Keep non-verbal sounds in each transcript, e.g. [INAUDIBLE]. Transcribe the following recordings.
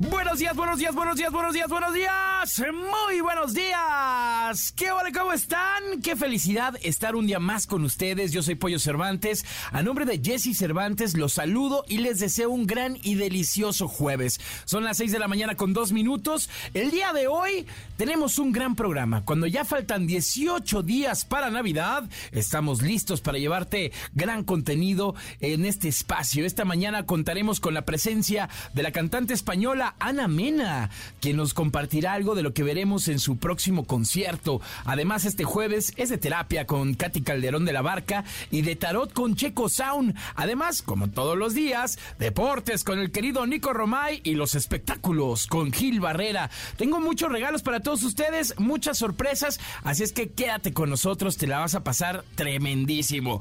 Buenos días, buenos días, buenos días, buenos días, buenos días. Muy buenos días. ¿Qué hola, cómo están? Qué felicidad estar un día más con ustedes. Yo soy Pollo Cervantes. A nombre de Jesse Cervantes los saludo y les deseo un gran y delicioso jueves. Son las 6 de la mañana con dos minutos. El día de hoy tenemos un gran programa. Cuando ya faltan 18 días para Navidad, estamos listos para llevarte gran contenido en este espacio. Esta mañana contaremos con la presencia de la cantante española Ana Mena, quien nos compartirá algo de lo que veremos en su próximo concierto. Además, este jueves es de terapia con Katy Calderón de la Barca y de tarot con Checo Sound. Además, como todos los días, deportes con el querido Nico Romay y los espectáculos con Gil Barrera. Tengo muchos regalos para todos ustedes, muchas sorpresas, así es que quédate con nosotros, te la vas a pasar tremendísimo.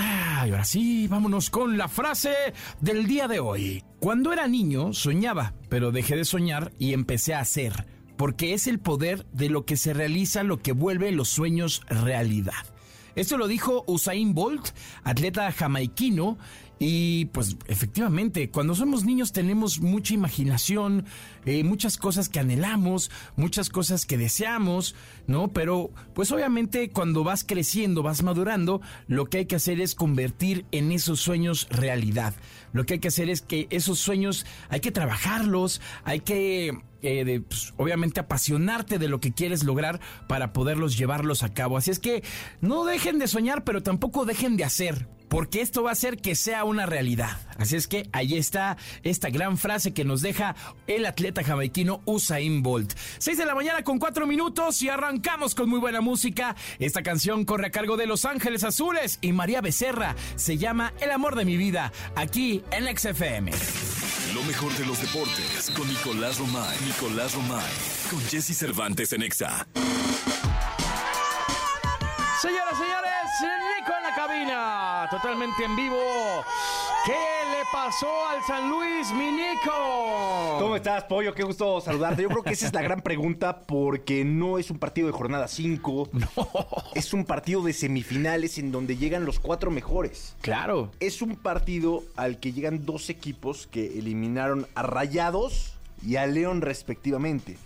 Ah, y ahora sí, vámonos con la frase del día de hoy. Cuando era niño soñaba, pero dejé de soñar y empecé a hacer, porque es el poder de lo que se realiza lo que vuelve los sueños realidad. Esto lo dijo Usain Bolt, atleta jamaiquino, y pues efectivamente, cuando somos niños tenemos mucha imaginación, eh, muchas cosas que anhelamos, muchas cosas que deseamos, ¿no? Pero pues obviamente cuando vas creciendo, vas madurando, lo que hay que hacer es convertir en esos sueños realidad. Lo que hay que hacer es que esos sueños hay que trabajarlos, hay que eh, pues, obviamente apasionarte de lo que quieres lograr para poderlos llevarlos a cabo. Así es que no dejen de soñar, pero tampoco dejen de hacer porque esto va a hacer que sea una realidad. Así es que ahí está esta gran frase que nos deja el atleta jamaiquino Usain Bolt. 6 de la mañana con 4 minutos y arrancamos con muy buena música. Esta canción corre a cargo de Los Ángeles Azules y María Becerra. Se llama El amor de mi vida, aquí en XFM. Lo mejor de los deportes con Nicolás Romay. Nicolás Romay. Con Jesse Cervantes en Exa. Señoras, señores, Nico en la cabina, totalmente en vivo. ¿Qué pasó al San Luis, mi Nico? ¿Cómo estás, Pollo? Qué gusto saludarte. Yo creo que esa es la gran pregunta porque no es un partido de jornada 5. No. Es un partido de semifinales en donde llegan los cuatro mejores. Claro. Es un partido al que llegan dos equipos que eliminaron a Rayados y a León respectivamente.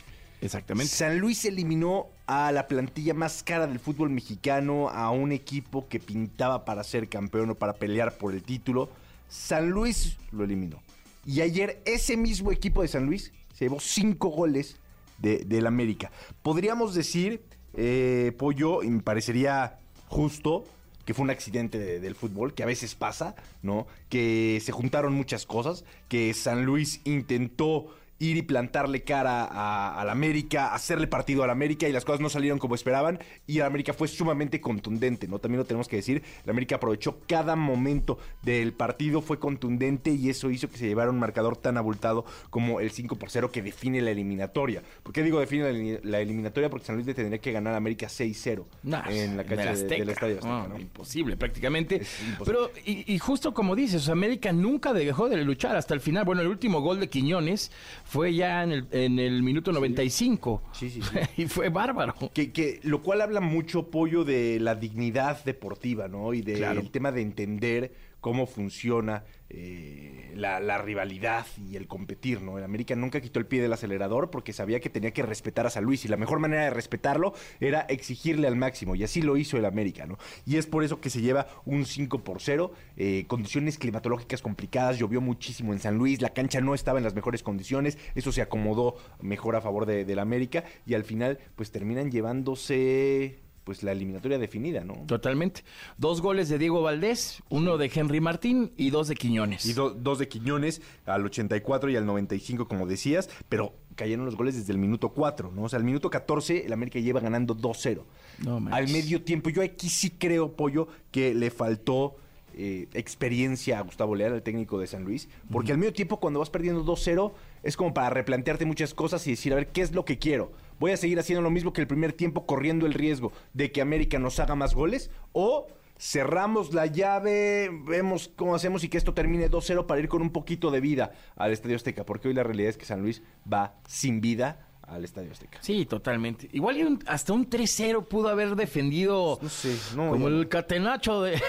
Exactamente. San Luis eliminó a la plantilla más cara del fútbol mexicano, a un equipo que pintaba para ser campeón o para pelear por el título. San Luis lo eliminó. Y ayer ese mismo equipo de San Luis se llevó cinco goles de, del América. Podríamos decir, eh, Pollo, y me parecería justo, que fue un accidente de- del fútbol, que a veces pasa, ¿no? Que se juntaron muchas cosas, que San Luis intentó ir y plantarle cara a- al América, hacerle partido al América y las cosas no salieron como esperaban y el América fue sumamente contundente, ¿no? También lo tenemos que decir, el América aprovechó cada momento del partido, fue contundente y eso hizo que se llevara un marcador tan abultado como el 5 por 0 que define la eliminatoria. ¿Por qué digo define la, eli- la eliminatoria? Porque San Luis le tendría que ganar a América 6-0 Nah, en la cancha de- del Estadio Azteca, No, ¿no? Imposible, prácticamente. Imposible. Pero, y, y justo como dices, América nunca dejó de luchar hasta el final. Bueno, el último gol de Quiñones fue ya en el, en el minuto 95. Sí, sí, sí. [LAUGHS] y fue bárbaro. Que, que- lo cual habla mucho, Pollo, de la dignidad deportiva, ¿no? Y del Claro. tema de entender cómo funciona eh, la, rivalidad y el competir, ¿no? El América nunca quitó el pie del acelerador porque sabía que tenía que respetar a San Luis y la mejor manera de respetarlo era exigirle al máximo y así lo hizo el América, ¿no? Y es por eso que se lleva un 5 por 0, eh, condiciones climatológicas complicadas, llovió muchísimo en San Luis, la cancha no estaba en las mejores condiciones, eso se acomodó mejor a favor de- del América y al final pues terminan llevándose pues la eliminatoria definida, ¿no? Totalmente. Dos goles de Diego Valdés, uno de Henry Martín y dos de Quiñones. Y do- dos de Quiñones al 84 y al 95, como decías, pero cayeron los goles desde el minuto 4, ¿no? O sea, al minuto 14 el América lleva ganando 2-0. No al medio tiempo, yo aquí sí creo, Pollo, que le faltó eh, experiencia a Gustavo Leal, el técnico de San Luis, porque al medio tiempo cuando vas perdiendo 2-0 es como para replantearte muchas cosas y decir, a ver, ¿qué es lo que quiero? ¿Voy a seguir haciendo lo mismo que el primer tiempo corriendo el riesgo de que América nos haga más goles? ¿O cerramos la llave, vemos cómo hacemos y que esto termine 2-0 para ir con un poquito de vida al Estadio Azteca? Porque hoy la realidad es que San Luis va sin vida al Estadio Azteca. Sí, totalmente. Igual un- hasta un 3-0 pudo haber defendido No sé, no, como el catenacho de,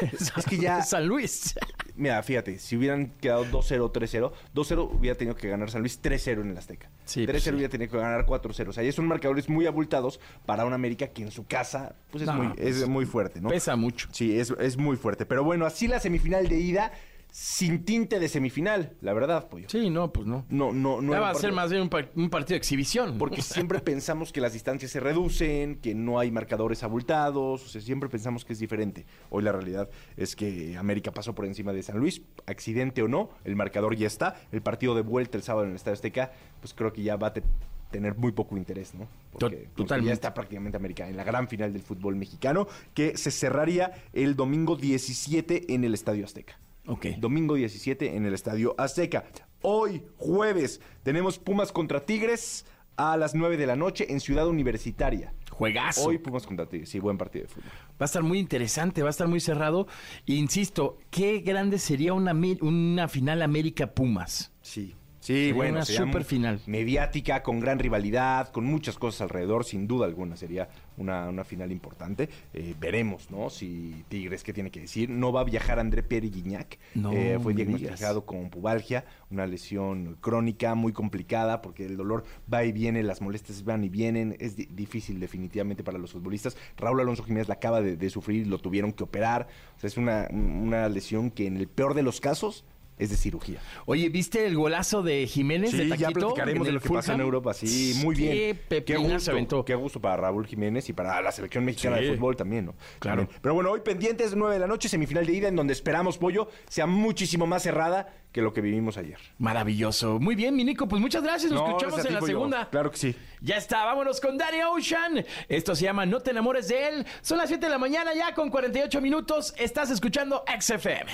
que ya- de [LAUGHS] San Luis. Mira, fíjate, si hubieran quedado 2-0, 3-0, 2-0 hubiera tenido que ganar San Luis 3-0 en el Azteca. Sí, 3-0 pues sí. hubiera tenido que ganar 4-0. O sea, ya son marcadores muy abultados para un América que en su casa pues es, No, muy, pues, es muy fuerte, ¿no? Pesa mucho. Sí, es, es muy fuerte. Pero bueno, así la semifinal de ida, sin tinte de semifinal, la verdad, pollo. Sí, no, pues no. No, no, no. Ya va a ser más bien un, par- un partido de exhibición. Porque [LAUGHS] siempre pensamos que las distancias se reducen, que no hay marcadores abultados, o sea, siempre pensamos que es diferente. Hoy la realidad es que América pasó por encima de San Luis, accidente o no, el marcador ya está. El partido de vuelta el sábado en el Estadio Azteca, pues creo que ya va a te- tener muy poco interés, ¿no? Porque, porque totalmente. ya está prácticamente América en la gran final del fútbol mexicano, que se cerraría el domingo 17 en el Estadio Azteca. Ok. Domingo 17 en el Estadio Azteca. Hoy, jueves, tenemos Pumas contra Tigres a las 9 de la noche en Ciudad Universitaria. Juegazo. Hoy Pumas contra Tigres, sí, buen partido de fútbol. Va a estar muy interesante, va a estar muy cerrado. Insisto, qué grande sería una, una final América-Pumas. Sí. Sí, Sería bueno, una sería super final. Mediática, con gran rivalidad, con muchas cosas alrededor, sin duda alguna sería una, una final importante. Eh, veremos, ¿no? Si Tigres, ¿qué tiene que decir? No va a viajar André Pierre Guignac. No Eh, fue diagnosticado con pubalgia, una lesión crónica muy complicada porque el dolor va y viene, las molestias van y vienen. Es di- difícil definitivamente para los futbolistas. Raúl Alonso Jiménez la acaba de, de sufrir, lo tuvieron que operar. O sea, es una, una lesión que en el peor de los casos es de cirugía. Oye, ¿viste el golazo de Jiménez de Sí, ya platicaremos de lo que pasa en? Europa. Sí, muy bien. Qué pepina gusto, aventó. Qué gusto para Raúl Jiménez y para la selección mexicana Sí. de fútbol también, ¿no? Claro. También. Pero bueno, hoy pendientes, 9 de la noche, semifinal de ida, en donde esperamos, Pollo, sea muchísimo más cerrada que lo que vivimos ayer. Maravilloso. Muy bien, mi Nico, pues muchas gracias. Nos No, escuchamos gracias en la segunda. Claro que sí. Ya está, vámonos con Danny Ocean. Esto se llama No te enamores de él. Son las 7 de la mañana ya con 48 minutos. Estás escuchando XFM.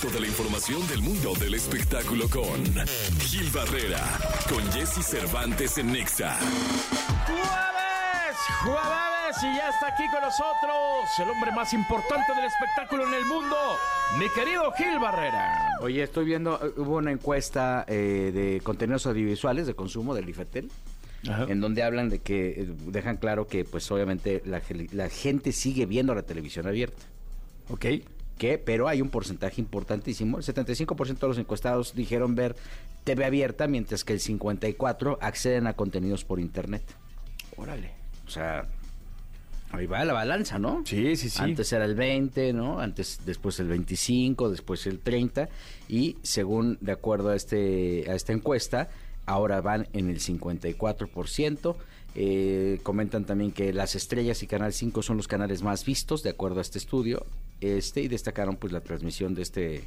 Toda la información del mundo del espectáculo con Gil Barrera, con Jesse Cervantes en Nexa. Jueves, jueves y ya está aquí con nosotros el hombre más importante del espectáculo en el mundo, mi querido Gil Barrera. Oye, estoy viendo, eh, hubo una encuesta eh, de contenidos audiovisuales de consumo del IFETEL, Ajá. en donde hablan de que eh, dejan claro que, pues, obviamente, la, la gente sigue viendo la televisión abierta. Ok. Que, pero hay un porcentaje importantísimo. El 75% de los encuestados dijeron ver TV abierta, mientras que el 54% acceden a contenidos por internet. Órale. O sea, ahí va la balanza, ¿no? Sí, sí, sí. Antes era el 20, ¿no? Antes, después el 25, después el 30 y según de acuerdo a este a esta encuesta, ahora van en el 54%. Eh, comentan también que las estrellas y Canal 5 son los canales más vistos de acuerdo a este estudio. Este y destacaron pues la transmisión de este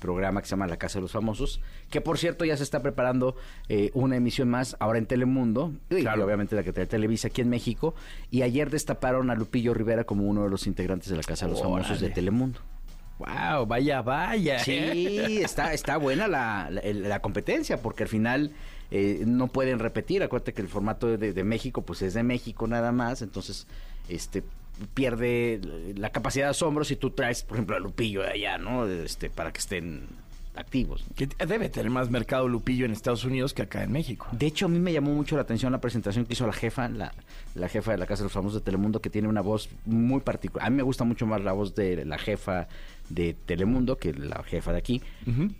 programa que se llama La Casa de los Famosos, que por cierto ya se está preparando eh, una emisión más ahora en Telemundo, y Claro. obviamente la que trae Televisa aquí en México, y ayer destaparon a Lupillo Rivera como uno de los integrantes de La Casa de los Famosos de. Telemundo. Wow, vaya, vaya. Sí, está, está buena la, la competencia, porque al final eh, no pueden repetir. Acuérdate que el formato de, de México, pues es de México nada más, entonces este pierde la capacidad de asombro si tú traes, por ejemplo, a Lupillo de allá, ¿no? Este, para que estén activos. Que debe tener más mercado Lupillo en Estados Unidos que acá en México. De hecho, a mí me llamó mucho la atención la presentación que hizo la jefa, la, la jefa de la Casa de los Famosos de Telemundo, que tiene una voz muy particular. A mí me gusta mucho más la voz de la jefa de Telemundo que la jefa de aquí.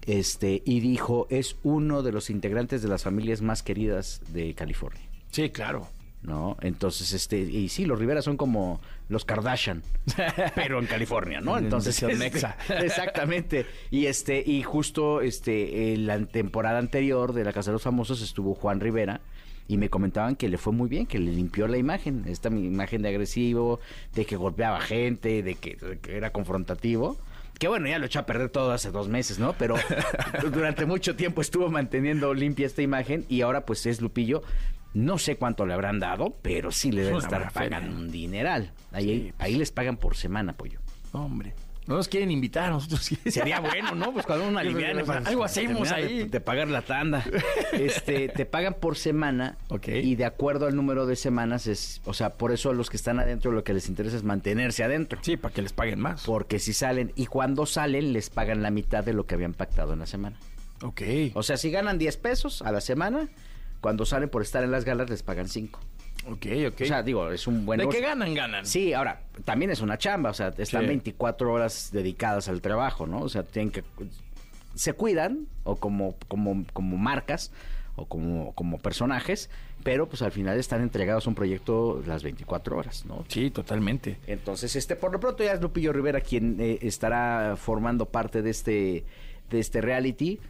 Este, y dijo, es uno de los integrantes de las familias más queridas de California. Sí, claro. ¿No? Entonces, este, y sí, los Rivera son como los Kardashian, [LAUGHS] pero en California, ¿no? En Entonces, este, mexa. [LAUGHS] exactamente. Y este, y justo este, en la temporada anterior de la Casa de los Famosos estuvo Juan Rivera y me comentaban que le fue muy bien, que le limpió la imagen, esta imagen de agresivo, de que golpeaba gente, de que, de que era confrontativo. Que bueno, ya lo echó a perder todo hace dos meses, ¿no? Pero [LAUGHS] durante mucho tiempo estuvo manteniendo limpia esta imagen y ahora pues es Lupillo. No sé cuánto le habrán dado, pero sí le deben estar pagando un dineral. Ahí, Sí, pues. ahí les pagan por semana, pollo. Hombre. No nos quieren invitar a nosotros. Sería bueno, ¿no? Pues cuando uno [LAUGHS] aliviana, pues, Algo hacemos ahí. De, de pagar la tanda. [LAUGHS] Este, te pagan por semana. Ok. Y de acuerdo al número de semanas es, o sea, por eso a los que están adentro lo que les interesa es mantenerse adentro. Sí, para que les paguen más. Porque si salen, y cuando salen, les pagan la mitad de lo que habían pactado en la semana. Ok. O sea, si ganan 10 pesos a la semana, cuando salen por estar en las galas les pagan 5. Ok, ok. O sea, digo, es un buen de que negocio. ganan, ganan. Sí, ahora, también es una chamba, o sea, están Sí. 24 horas dedicadas al trabajo, ¿no? O sea, tienen que... Se cuidan, o como, como, como marcas, o como, como personajes, pero pues al final están entregados a un proyecto las 24 horas, ¿no? Sí, totalmente. Entonces, este, por lo pronto ya es Lupillo Rivera quien eh, estará formando parte de este, de este reality.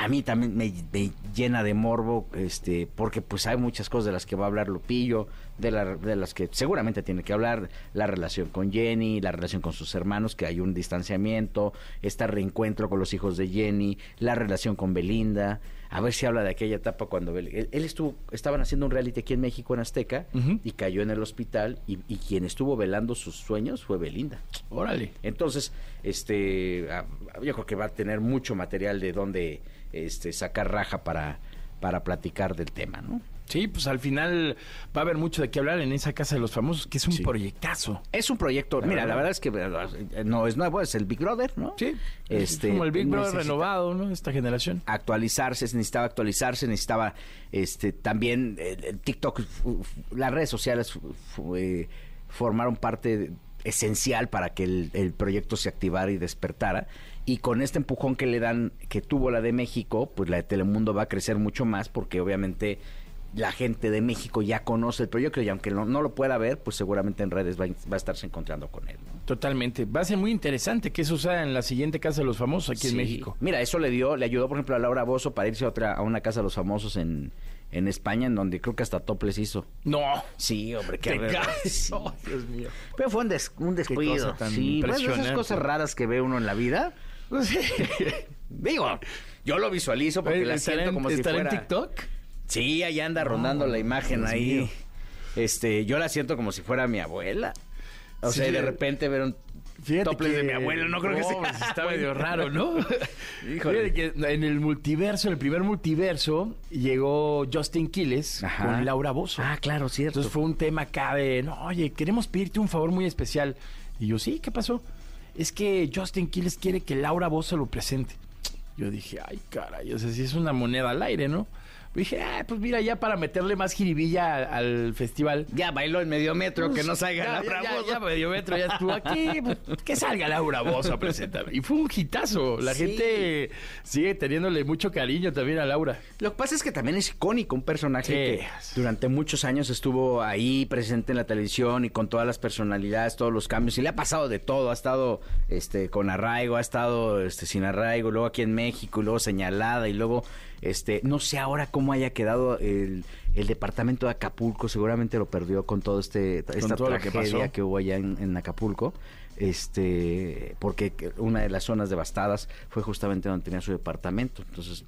A mí también me, me llena de morbo, este, porque pues hay muchas cosas de las que va a hablar Lupillo, de, la- de las que seguramente tiene que hablar, la relación con Jenny, la relación con sus hermanos, que hay un distanciamiento, este reencuentro con los hijos de Jenny, la relación con Belinda, a ver si habla de aquella etapa cuando él, él estuvo, estaban haciendo un reality aquí en México, en Azteca, y cayó en el hospital, y, y quien estuvo velando sus sueños fue Belinda. Órale. Entonces, este, ah, yo creo que va a tener mucho material de donde este, sacar raja para, para platicar del tema, ¿no? Sí, pues al final va a haber mucho de qué hablar en esa casa de los famosos, que es un Sí. proyectazo. Es un proyecto, La mira, verdad. la verdad es que eh, no es nuevo, es el Big Brother, ¿no? Sí. Este, es como el Big Brother renovado, ¿no? Esta generación. Actualizarse, se necesitaba actualizarse, necesitaba este también eh, el TikTok, fu- fu- las redes sociales eh, formaron parte esencial para que el, el proyecto se activara y despertara. Y con este empujón que le dan, que tuvo la de México, pues la de Telemundo va a crecer mucho más porque obviamente la gente de México ya conoce el proyecto y aunque no, no lo pueda ver, pues seguramente en redes va, a- va a estarse encontrando con él. ¿no? Totalmente. Va a ser muy interesante que eso sea en la siguiente casa de los famosos aquí en. México. Mira, eso le dio, le ayudó, por ejemplo, a Laura Bozo para irse a otra, a una casa de los famosos en, en España, en donde creo que hasta Toples hizo. No. Sí, hombre, qué Te sí. Oh, [LAUGHS] Dios mío. Pero fue un, des- un descuido. sí, pues, esas cosas raras que ve uno en la vida. [LAUGHS] Digo, yo lo visualizo porque la ¿Estará siento en- como si fuera... en TikTok? Sí, ahí anda rondando la imagen Dios ahí. mío. Este, yo la siento como si fuera mi abuela. O Sí. sea, y de repente ver un toples que- de mi abuela, no creo que sea. pues, Está [LAUGHS] medio raro, ¿no? [LAUGHS] Híjole. Que en el multiverso, en el primer multiverso, llegó Justin Quiles Ajá. con Laura Bozo. Ah, claro, cierto. Entonces fue un tema acá de, no, oye, queremos pedirte un favor muy especial. Y yo, sí, ¿qué pasó? Es que Justin Quiles quiere que Laura Bozo lo presente. Yo dije, ay, caray, o sea, si es una moneda al aire, ¿no? Dije, ah, pues mira, ya para meterle más jiribilla al, al festival. Ya bailó en medio metro, que no salga ya, Laura ya, Bozo. ya, medio metro ya estuvo aquí. pues, que salga Laura Bozo a. Y fue un hitazo. La Sí. gente sigue teniéndole mucho cariño también a Laura. Lo que pasa es que también es icónico, un personaje Sí. que durante muchos años estuvo ahí presente en la televisión y con todas las personalidades, todos los cambios, y le ha pasado de todo, ha estado este con arraigo, ha estado este sin arraigo, luego aquí en México, y luego señalada, y luego este, no sé ahora cómo haya quedado el, el departamento de Acapulco, seguramente lo perdió con todo este esta todo lo que tragedia que hubo allá en, en Acapulco. Este, porque una de las zonas devastadas fue justamente donde tenía su departamento. Entonces,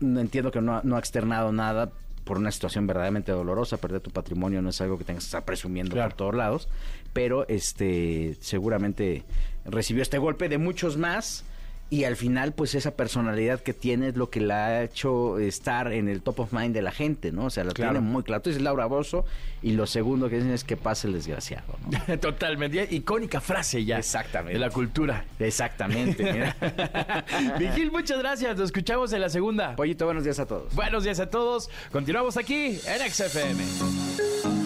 entiendo que no, ha- no ha externado nada por una situación verdaderamente dolorosa. Perder tu patrimonio no es algo que tengas que estar presumiendo Claro. por todos lados. Pero este seguramente recibió este golpe de muchos más. Y al final, pues esa personalidad que tiene es lo que la ha hecho estar en el top of mind de la gente, ¿no? O sea, Claro. tiene muy claro. Tú dices Laura Bozo y lo segundo que dicen es que pase el desgraciado, ¿no? [LAUGHS] Totalmente. Icónica frase ya. Exactamente. De la cultura. Exactamente, mira. [LAUGHS] Vigil, muchas gracias. Nos escuchamos en la segunda. Pollito, buenos días a todos. Buenos días a todos. Continuamos aquí en XFM.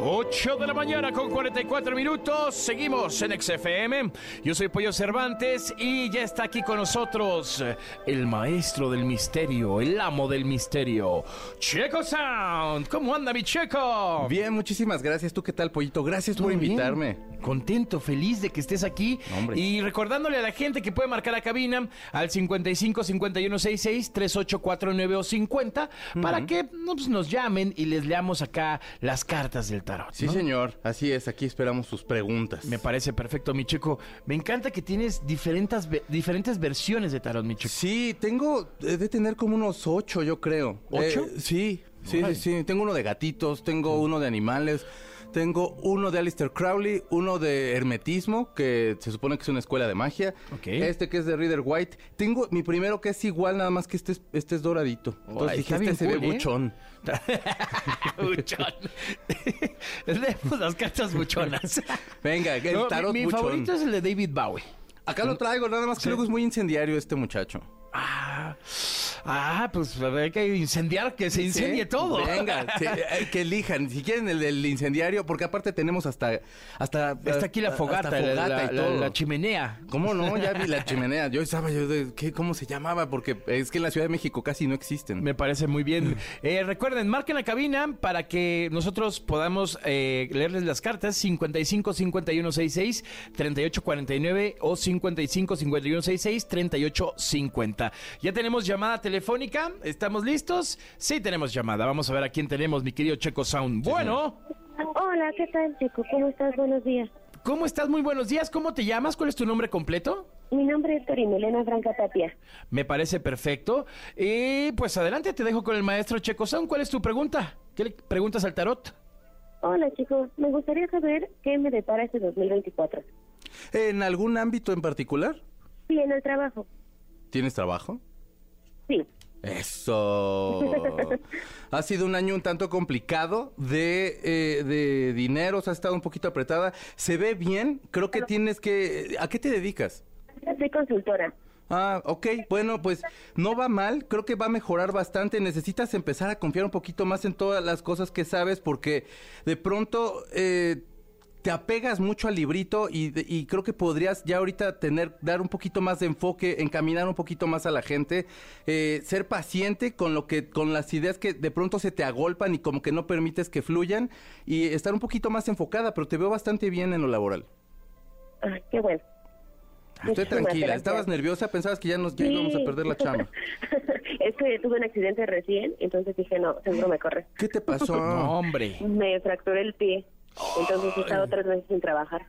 8 de la mañana con 44 minutos. Seguimos en XFM. Yo soy Pollo Cervantes y ya está aquí con nosotros el maestro del misterio, el amo del misterio, Checo Sound. ¿Cómo anda mi Checo? Bien, muchísimas gracias. ¿Tú qué tal, Pollito? Gracias por Muy bien. invitarme. Contento, feliz de que estés aquí. Hombre. Y recordándole a la gente que puede marcar la cabina al 55 51 66 3849 o 50 para que pues, nos llamen y les leamos acá las cartas del tarot. Sí, señor. Así es. Aquí esperamos sus preguntas. Me parece perfecto, mi chico. Me encanta que tienes diferentes, diferentes versiones de tarot, mi chico. Sí, tengo de tener como unos ocho, yo creo. ¿Ocho? Eh, sí, sí, sí, sí. Tengo uno de gatitos, tengo uno de animales. Tengo uno de Alistair Crowley, uno de hermetismo, que se supone que es una escuela de magia. Ok. Este que es de Reader White. Tengo mi primero que es igual, nada más que este es, este es doradito. Entonces dije, este se ve ¿eh? buchón. [LAUGHS] Buchón. [LAUGHS] Leemos las cartas buchonas. [LAUGHS] Venga, el No, tarot mi, mi buchón. favorito es el de David Bowie. Acá lo traigo, nada más que luego es muy incendiario este muchacho. Ah, ah, pues hay que incendiar, que se incendie Sí, todo. Venga, [LAUGHS] sí, eh, que elijan. Si quieren el del incendiario, porque aparte tenemos hasta. hasta Está aquí la fogata, la, y la- todo. la chimenea. ¿Cómo no? Ya vi la [LAUGHS] chimenea. Yo estaba yo de. ¿qué, ¿Cómo se llamaba? Porque es que en la Ciudad de México casi no existen. Me parece muy bien. [LAUGHS] Eh, recuerden, marquen la cabina para que nosotros podamos eh, leerles las cartas 55 51 66 38 49 o 55 51 66 38 50. Ya tenemos llamada telefónica. ¿Estamos listos? Sí, tenemos llamada. Vamos a ver a quién tenemos, mi querido Checo Sound. Bueno, Hola, ¿qué tal, chico? ¿Cómo estás? Buenos días. ¿cómo estás? Muy buenos días. ¿Cómo te llamas? ¿Cuál es tu nombre completo? Mi nombre es Torinelena Franca Tapia. Me parece perfecto. Y pues adelante, te dejo con el maestro Checo Sound. ¿Cuál es tu pregunta? ¿Qué le preguntas al tarot? Hola, chicos. Me gustaría saber qué me depara este 2024. ¿En algún ámbito en particular? Sí, en el trabajo. ¿Tienes trabajo? Sí. Eso. [LAUGHS] ha sido un año un tanto complicado de, eh, de dinero, ha estado un poquito apretada. Se ve bien, creo que tienes que... ¿A qué te dedicas? Soy consultora. Ah, ok, bueno, pues no va mal, creo que va a mejorar bastante. Necesitas empezar a confiar un poquito más en todas las cosas que sabes porque de pronto eh, te apegas mucho al librito y, creo que podrías ya ahorita tener, dar un poquito más de enfoque, encaminar un poquito más a la gente, eh, ser paciente con lo que, con las ideas que de pronto se te agolpan y como que no permites que fluyan y estar un poquito más enfocada, pero te veo bastante bien en lo laboral. Ah, qué bueno. Estoy tranquila, gracias. estabas nerviosa, pensabas que ya nos ya Sí. íbamos a perder la chamba. [LAUGHS] es que tuve un accidente recién, entonces dije, no, seguro me corre. ¿Qué te pasó? [LAUGHS] No, hombre. Me fracturé el pie. Entonces he estado tres meses sin trabajar.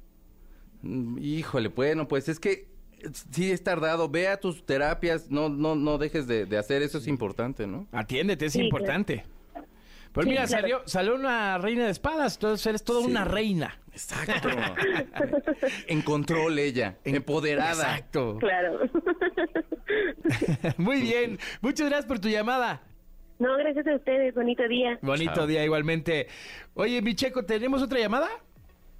Mm, Híjole, bueno, pues es que sí es tardado. Ve a tus terapias, no, no, no dejes de, de hacer eso, es importante, ¿no? Atiéndete, es Sí, importante. Pues Sí, mira, claro. salió, salió una reina de espadas, entonces eres toda Sí. una reina. Exacto. [LAUGHS] en control ella, empoderada. Exacto. Claro. [LAUGHS] Muy bien. Muchas gracias por tu llamada. No, gracias a ustedes. Bonito día. Bonito Chao. día igualmente. Oye, mi Checo, ¿tenemos otra llamada?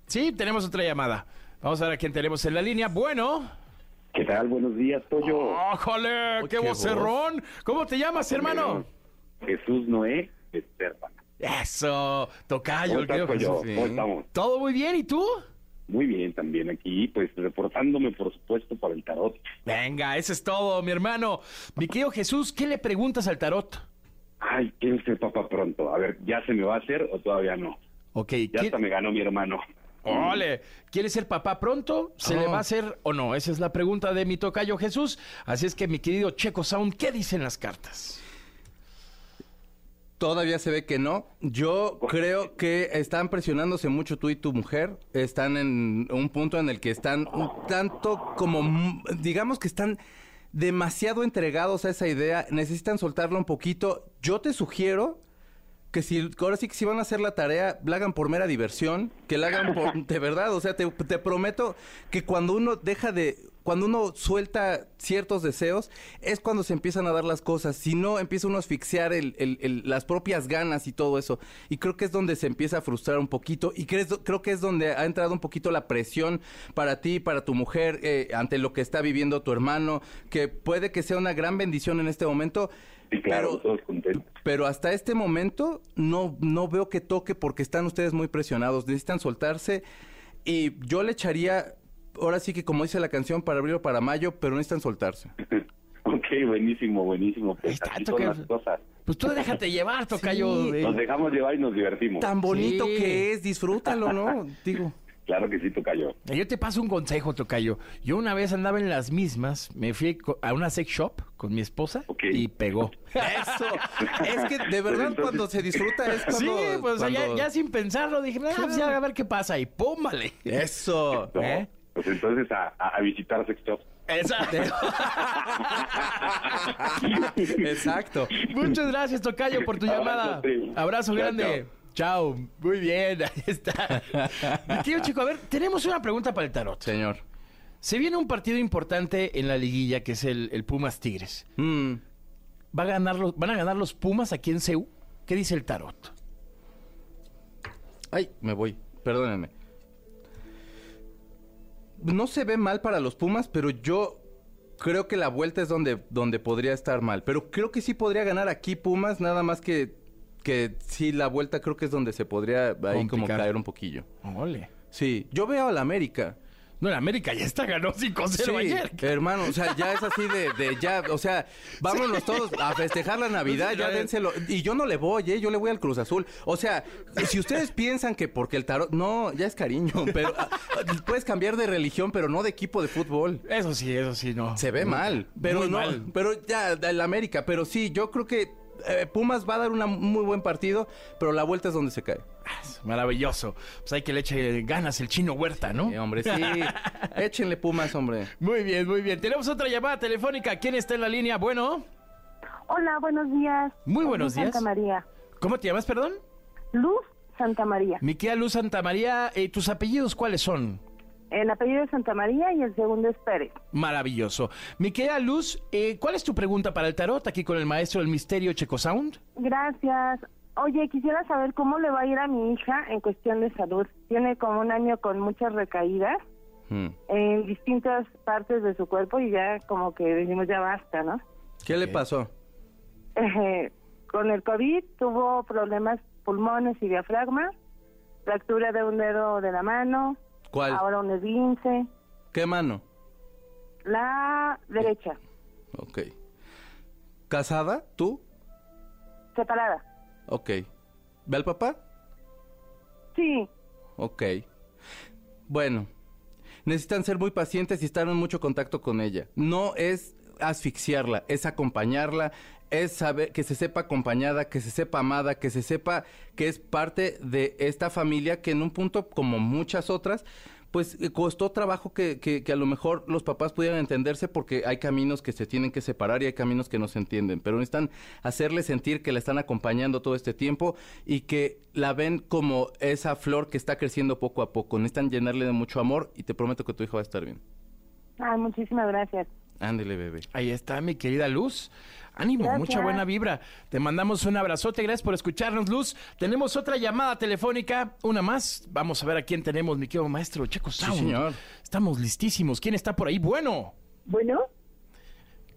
Sí, tenemos otra llamada. Vamos a ver a quién tenemos en la línea. Bueno. ¿Qué tal? Buenos días, Pollo. ¡Ójale! ¡Qué, qué vocerrón! ¿Cómo te llamas, hermano? Jesús Noé Esterpa. Eso, tocayo. ¿Cómo el Pollo? Jesús. ¿Cómo estamos? ¿Todo muy bien? ¿Y tú? Muy bien, también aquí, pues reportándome, por supuesto, para el tarot. Venga, eso es todo, mi hermano. Mi querido Jesús, ¿qué le preguntas al tarot? Ay, quiero ser papá pronto. A ver, ¿ya se me va a hacer o todavía no? Ok, Ya ¿quién- hasta me ganó mi hermano. Ole, ¿quiere ser papá pronto? ¿Se Oh. le va a hacer o no? Esa es la pregunta de mi tocayo Jesús. Así es que, mi querido Checo Sound, ¿qué dicen las cartas? Todavía se ve que no. Yo creo que están presionándose mucho tú y tu mujer. Están en un punto en el que están un tanto como, digamos que están demasiado entregados a esa idea. Necesitan soltarla un poquito. Yo te sugiero que si ahora sí que si van a hacer la tarea, la hagan por mera diversión, que la hagan por, [LAUGHS] de verdad, o sea, te, te prometo que cuando uno deja de, cuando uno suelta ciertos deseos, es cuando se empiezan a dar las cosas, si no empieza uno a asfixiar el, el- el- las propias ganas y todo eso, y creo que es donde se empieza a frustrar un poquito, y crees- creo que es donde ha entrado un poquito la presión para ti, para tu mujer, eh, ante lo que está viviendo tu hermano, que puede que sea una gran bendición en este momento, Sí, claro, Pero- todos contentos. Pero hasta este momento no, no veo que toque porque están ustedes muy presionados, necesitan soltarse y yo le echaría, ahora sí que como dice la canción, para abril o para mayo, pero necesitan soltarse. [LAUGHS] Ok, buenísimo, buenísimo. Pues está, así son las cosas. Pues tú déjate llevar, [LAUGHS] tocayo. Sí. de- Nos dejamos llevar y nos divertimos. Tan bonito Sí. que es, disfrútalo, ¿no? [LAUGHS] Digo. Claro que sí, tocayo. Yo te paso un consejo, Tocayo. Yo una vez andaba en las mismas, me fui a una sex shop con mi esposa y pegó. Eso. Es que de verdad Entonces- cuando se disfruta es cuando... sí, pues o sea, ya, ya sin pensarlo dije, ah, pues ya a ver qué pasa y púmbale. Eso. No, ¿Eh? Pues entonces a, a, a visitar sex shops. Exacto. [LAUGHS] Exacto. Muchas gracias, Tocayo, por tu llamada. Abrazo grande. Chao. Muy bien, ahí está. Mi querido chico, a ver, tenemos una pregunta para el tarot. Señor. Se viene un partido importante en la liguilla que es el, el Pumas Tigres. Mm, ¿Va a ganar los, ¿Van a ganar los Pumas aquí en CEU? ¿Qué dice el tarot? Ay, me voy. Perdónenme. No se ve mal para los Pumas, pero yo creo que la vuelta es donde, donde podría estar mal. Pero creo que sí podría ganar aquí Pumas, nada más que, que sí, la vuelta creo que es donde se podría ahí como caer un poquillo. Ole. Sí, yo veo a la América. No, el América ya está, ganó 5-0 Sí, ayer. hermano, o sea, ya es así de, de ya, o sea, vámonos todos a festejar la Navidad, Sí, ya dénselo. Y yo no le voy, ¿eh? yo le voy al Cruz Azul. O sea, si ustedes piensan que porque el tarot, no, ya es cariño, pero ah, puedes cambiar de religión, pero no de equipo de fútbol. Eso sí, eso sí, no. Se ve mal, pero Muy no, mal. pero ya, el América, pero sí, yo creo que eh, Pumas va a dar un muy buen partido, pero la vuelta es donde se cae. Maravilloso. Pues hay que le eche ganas el chino Huerta, ¿no? Sí, hombre, sí. [LAUGHS] Échenle Pumas, hombre. Muy bien, muy bien. Tenemos otra llamada telefónica. ¿Quién está en la línea? Bueno, Hola, buenos días. Muy buenos Luz días. Santa María. ¿cómo te llamas, perdón? Luz Santa María. Mi querida Luz Santa María, eh, ¿tus apellidos cuáles son? El apellido es Santa María y el segundo es Pérez. Maravilloso. Mi querida Luz, eh, ¿cuál es tu pregunta para el tarot aquí con el maestro del misterio Checo Sound? Gracias. Oye, quisiera saber cómo le va a ir a mi hija en cuestión de salud. Tiene como un año con muchas recaídas Mm. en distintas partes de su cuerpo y ya como que decimos ya basta, ¿no? ¿Qué le pasó? Eh, con el COVID tuvo problemas pulmones y diafragma, fractura de un dedo de la mano, ¿Cuál? ahora un esguince, ¿Qué mano? la derecha, Ok. ¿Casada? ¿Tú? separada. Ok. ¿Ve al papá? Sí, Ok. Bueno, necesitan ser muy pacientes y estar en mucho contacto con ella. No es asfixiarla, es acompañarla, es saber que se sepa acompañada, que se sepa amada, que se sepa que es parte de esta familia que en un punto, como muchas otras, pues eh, costó trabajo que, que- que a lo mejor los papás pudieran entenderse porque hay caminos que se tienen que separar y hay caminos que no se entienden, pero necesitan hacerle sentir que la están acompañando todo este tiempo y que la ven como esa flor que está creciendo poco a poco. Necesitan llenarle de mucho amor y te prometo que tu hija va a estar bien. Ay, muchísimas gracias. Ándele, bebé. Ahí está mi querida Luz. Ánimo, Gracias. mucha buena vibra. Te mandamos un abrazote, gracias por escucharnos, Luz. Tenemos otra llamada telefónica, una más. Vamos a ver a quién tenemos, mi querido maestro Checo Sound. señor. Estamos listísimos. ¿Quién está por ahí? Bueno, Bueno,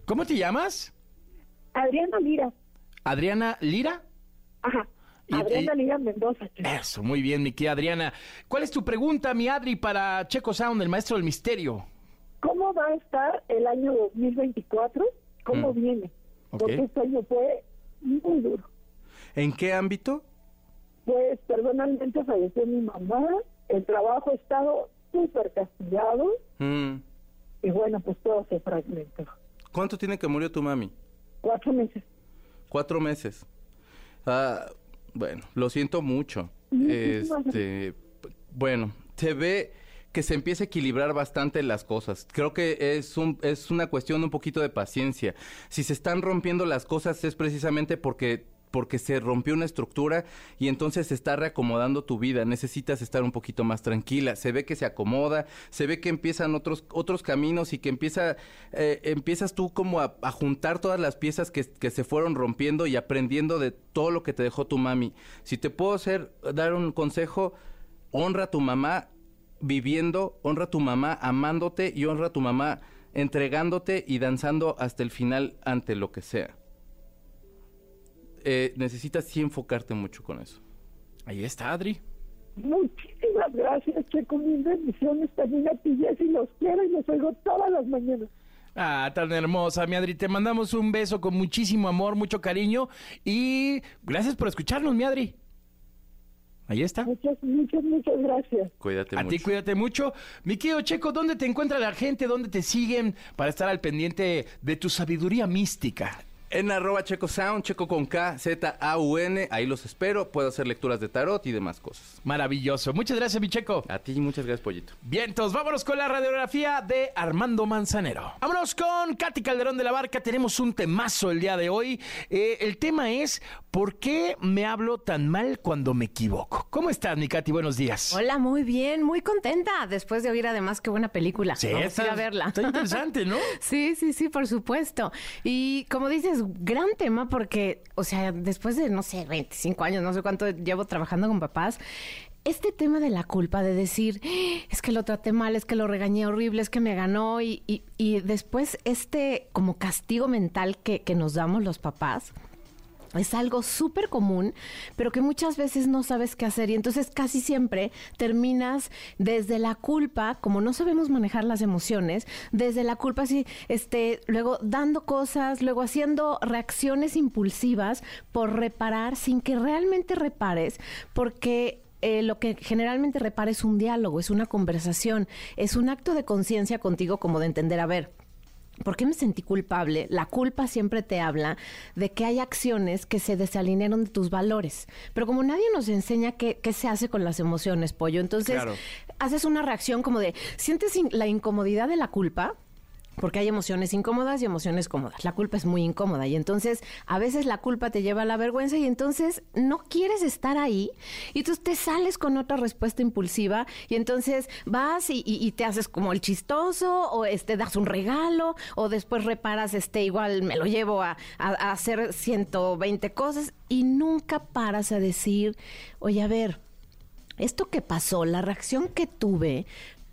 ¿cómo te llamas? Adriana Lira. Adriana Lira. Ajá. Y- Adriana y- Lira Mendoza. Eso, muy bien, mi querida Adriana. ¿Cuál es tu pregunta, mi Adri, para Checo Sound, el maestro del misterio? ¿Cómo va a estar el año 2024? ¿Cómo Mm. viene? Ok. Porque este año fue muy duro. ¿En qué ámbito? Pues personalmente falleció mi mamá, el trabajo ha estado súper castigado Mm. y bueno, pues todo se fragmentó. ¿Cuánto tiene que murió tu mami? Cuatro meses. Cuatro meses. Ah, bueno, lo siento mucho. Este, bueno, se ve que se empieza a equilibrar bastante las cosas. Creo que es un es una cuestión un poquito de paciencia. Si se están rompiendo las cosas es precisamente porque porque se rompió una estructura y entonces se está reacomodando tu vida. Necesitas estar un poquito más tranquila. Se ve que se acomoda, se ve que empiezan otros otros caminos y que empieza eh, empiezas tú como a, a juntar todas las piezas que, que se fueron rompiendo y aprendiendo de todo lo que te dejó tu mami. Si te puedo hacer dar un consejo, honra a tu mamá viviendo, honra a tu mamá amándote y honra a tu mamá entregándote y danzando hasta el final ante lo que sea. eh, necesitas sí enfocarte mucho con eso. Ahí está, Adri. Muchísimas gracias, Checo. Mil bendiciones también a ti, Jessy. Los quiero y los oigo todas las mañanas. Ah, tan hermosa, mi Adri. Te mandamos un beso con muchísimo amor, mucho cariño y gracias por escucharnos, mi Adri. Ahí está. Muchas, muchas, muchas gracias. Cuídate A mucho. ti cuídate mucho. Mi querido Checo, ¿dónde te encuentra la gente? ¿Dónde te siguen para estar al pendiente de tu sabiduría mística? En arroba Checo Sound, Checo con K, Z, A, U, N. Ahí los espero. Puedo hacer lecturas de tarot y demás cosas. Maravilloso. Muchas gracias, mi Checo. A ti muchas gracias, Pollito. Vientos, vámonos con la radiografía de Armando Manzanero. Vámonos con Katy Calderón de la Barca. Tenemos un temazo el día de hoy. Eh, el tema es ¿Por qué me hablo tan mal cuando me equivoco? ¿Cómo estás, mi Katy? Buenos días. Hola, muy bien, muy contenta. Después de oír además qué buena película. Sí, Vamos está, a verla. está interesante, ¿no? [LAUGHS] Sí, sí, sí, por supuesto. Y como dices, gran tema porque, o sea, después de, no sé, 25 años, no sé cuánto llevo trabajando con papás, este tema de la culpa, de decir, "Ah, es que lo traté mal, es que lo regañé horrible, es que me ganó, y, y- y después este como castigo mental que, que nos damos los papás, es algo súper común, pero que muchas veces no sabes qué hacer y entonces casi siempre terminas desde la culpa, como no sabemos manejar las emociones, desde la culpa así, este, luego dando cosas, luego haciendo reacciones impulsivas por reparar sin que realmente repares, porque eh, lo que generalmente repara es un diálogo, es una conversación, es un acto de conciencia contigo como de entender, a ver, ¿Por qué me sentí culpable? La culpa siempre te habla de que hay acciones que se desalinearon de tus valores. Pero como nadie nos enseña qué, qué se hace con las emociones, pollo, entonces Claro. haces una reacción como de, sientes la incomodidad de la culpa. Porque hay emociones incómodas y emociones cómodas. La culpa es muy incómoda y entonces a veces la culpa te lleva a la vergüenza y entonces no quieres estar ahí y tú te sales con otra respuesta impulsiva y entonces vas y te haces como el chistoso o este das un regalo o después reparas este igual me lo llevo a, a- a hacer 120 cosas y nunca paras a decir, oye a ver, esto que pasó, la reacción que tuve,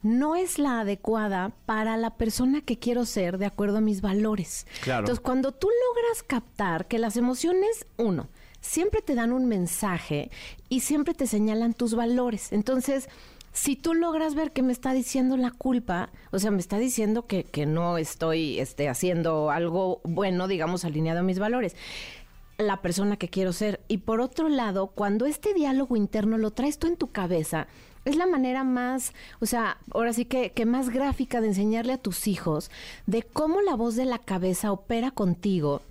no es la adecuada para la persona que quiero ser de acuerdo a mis valores. Claro. Entonces, cuando tú logras captar que las emociones, uno, siempre te dan un mensaje y siempre te señalan tus valores. Entonces, si tú logras ver que me está diciendo la culpa, o sea, me está diciendo que, que no estoy este, haciendo algo bueno, digamos, alineado a mis valores la persona que quiero ser. Y por otro lado, cuando este diálogo interno lo traes tú en tu cabeza, es la manera más, o sea, ahora sí que, que más gráfica de enseñarle a tus hijos de cómo la voz de la cabeza opera contigo.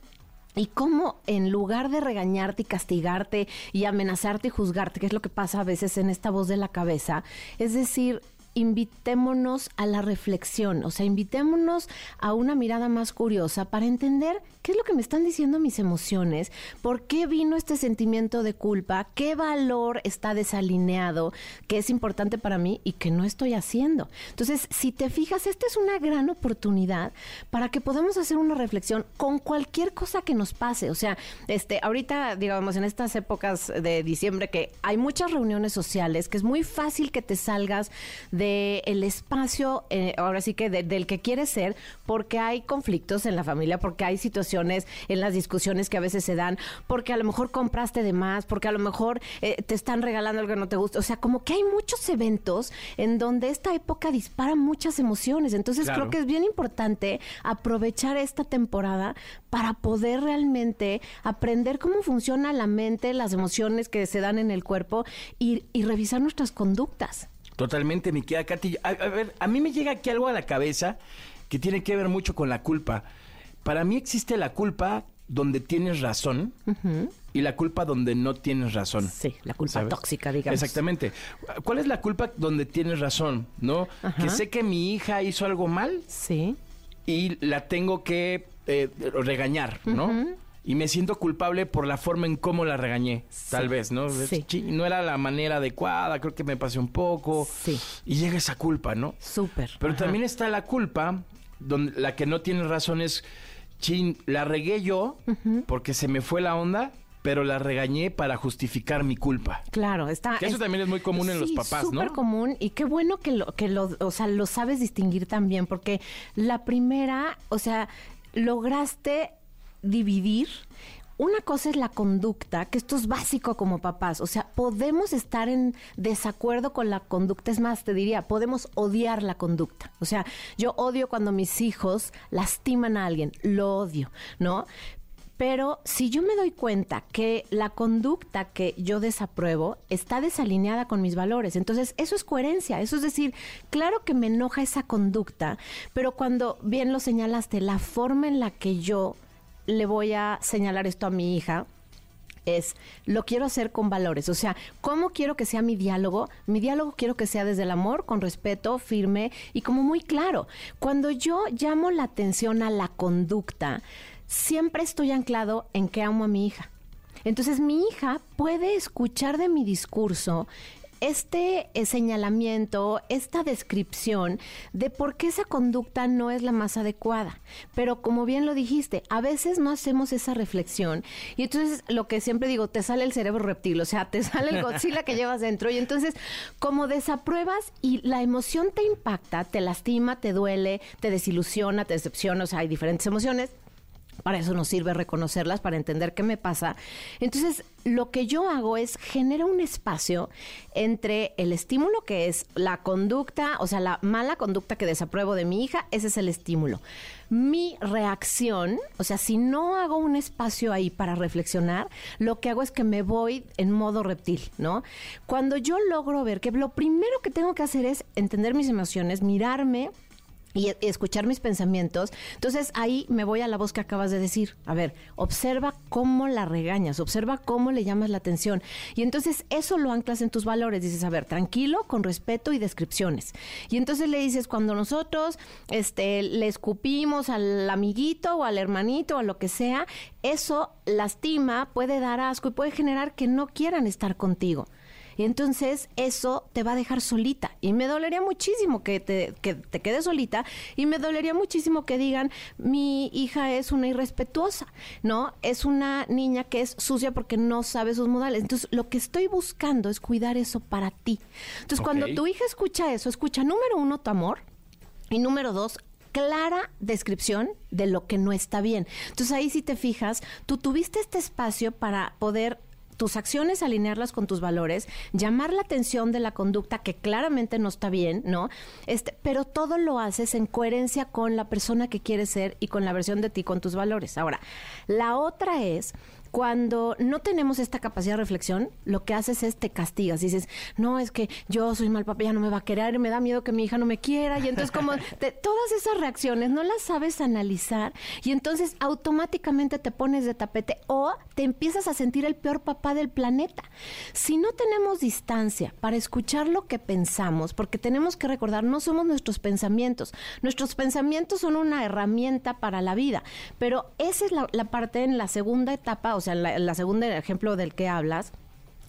Y cómo en lugar de regañarte y castigarte y amenazarte y juzgarte, que es lo que pasa a veces en esta voz de la cabeza, es decir, invitémonos a la reflexión, o sea, invitémonos a una mirada más curiosa para entender qué es lo que me están diciendo mis emociones, por qué vino este sentimiento de culpa, qué valor está desalineado, que es importante para mí y que no estoy haciendo. Entonces, si te fijas, esta es una gran oportunidad para que podamos hacer una reflexión con cualquier cosa que nos pase. O sea, este, ahorita, digamos, en estas épocas de diciembre que hay muchas reuniones sociales, que es muy fácil que te salgas de el espacio, eh, ahora sí que de- del que quieres ser, porque hay conflictos en la familia, porque hay situaciones en las discusiones que a veces se dan, porque a lo mejor compraste de más, porque a lo mejor eh, te están regalando algo que no te gusta. O sea, como que hay muchos eventos en donde esta época dispara muchas emociones. Entonces Claro. creo que es bien importante aprovechar esta temporada para poder realmente aprender cómo funciona la mente, las emociones que se dan en el cuerpo y, y revisar nuestras conductas. Totalmente, mi querida Katy. A, a ver, a mí me llega aquí algo a la cabeza que tiene que ver mucho con la culpa. Para mí existe la culpa donde tienes razón y la culpa donde no tienes razón. Sí, la culpa ¿sabes? tóxica, digamos. Exactamente. ¿Cuál es la culpa donde tienes razón? ¿No? Ajá. Que sé que mi hija hizo algo mal Sí. y la tengo que eh, regañar, ¿no? Y me siento culpable por la forma en cómo la regañé, tal vez, ¿no? Sí. No era la manera adecuada, creo que me pasé un poco. Sí. Y llega esa culpa, ¿no? Súper. Pero Ajá. también está la culpa, donde la que no tiene razón es, chin, la regué yo porque se me fue la onda, pero la regañé para justificar mi culpa. Claro, está. Que eso también es muy común en los papás, ¿no? Súper común y qué bueno que lo, que lo, o sea, lo sabes distinguir también, porque la primera, o sea, lograste dividir una cosa es la conducta, que esto es básico como papás. O sea, podemos estar en desacuerdo con la conducta. Es más, te diría, podemos odiar la conducta. O sea, yo odio cuando mis hijos lastiman a alguien. Lo odio, ¿no? Pero si yo me doy cuenta que la conducta que yo desapruebo está desalineada con mis valores, entonces eso es coherencia, eso es decir, claro que me enoja esa conducta, pero cuando bien lo señalaste, la forma en la que yo le voy a señalar esto a mi hija, es lo quiero hacer con valores. O sea, ¿cómo quiero que sea mi diálogo? Mi diálogo quiero que sea desde el amor, con respeto, firme y como muy claro. Cuando yo llamo la atención a la conducta, siempre estoy anclado en que amo a mi hija. Entonces mi hija puede escuchar de mi discurso este eh, señalamiento, esta descripción de por qué esa conducta no es la más adecuada. Pero como bien lo dijiste, a veces no hacemos esa reflexión y entonces lo que siempre digo, te sale el cerebro reptil, o sea, te [LAUGHS] sale el Godzilla que llevas dentro y entonces como desapruebas y la emoción te impacta, te lastima, te duele, te desilusiona, te decepciona, o sea, hay diferentes emociones para eso nos sirve reconocerlas, para entender qué me pasa. Entonces, lo que yo hago es generar un espacio entre el estímulo, que es la conducta, o sea, la mala conducta que desapruebo de mi hija, ese es el estímulo. Mi reacción, o sea, si no hago un espacio ahí para reflexionar, lo que hago es que me voy en modo reptil, ¿no? Cuando yo logro ver que lo primero que tengo que hacer es entender mis emociones, mirarme, y, escuchar mis pensamientos. Entonces ahí me voy a la voz que acabas de decir. A ver, observa cómo la regañas, observa cómo le llamas la atención. Y entonces eso lo anclas en tus valores. Dices, a ver, tranquilo, con respeto y descripciones. Y entonces le dices, cuando nosotros este, le escupimos al amiguito o al hermanito o a lo que sea, eso lastima, puede dar asco y puede generar que no quieran estar contigo. Y entonces eso te va a dejar solita. Y me dolería muchísimo que te, que te quedes solita y me dolería muchísimo que digan, mi hija es una irrespetuosa, ¿no? Es una niña que es sucia porque no sabe sus modales. Entonces lo que estoy buscando es cuidar eso para ti. Entonces cuando tu hija escucha eso, escucha número uno tu amor y número dos clara descripción de lo que no está bien. Entonces ahí si te fijas, tú tuviste este espacio para poder tus acciones alinearlas con tus valores, llamar la atención de la conducta que claramente no está bien, ¿no? Este, pero todo lo haces en coherencia con la persona que quieres ser y con la versión de ti con tus valores. Ahora, la otra es cuando no tenemos esta capacidad de reflexión, lo que haces es te castigas. Dices, no, es que yo soy mal papá, ya no me va a querer, me da miedo que mi hija no me quiera. Y entonces, como [LAUGHS] todas esas reacciones no las sabes analizar y entonces automáticamente te pones de tapete o te empiezas a sentir el peor papá del planeta. Si no tenemos distancia para escuchar lo que pensamos, porque tenemos que recordar, no somos nuestros pensamientos. Nuestros pensamientos son una herramienta para la vida, pero esa es la, la parte en la segunda etapa, o sea, la, la segunda ejemplo del que hablas,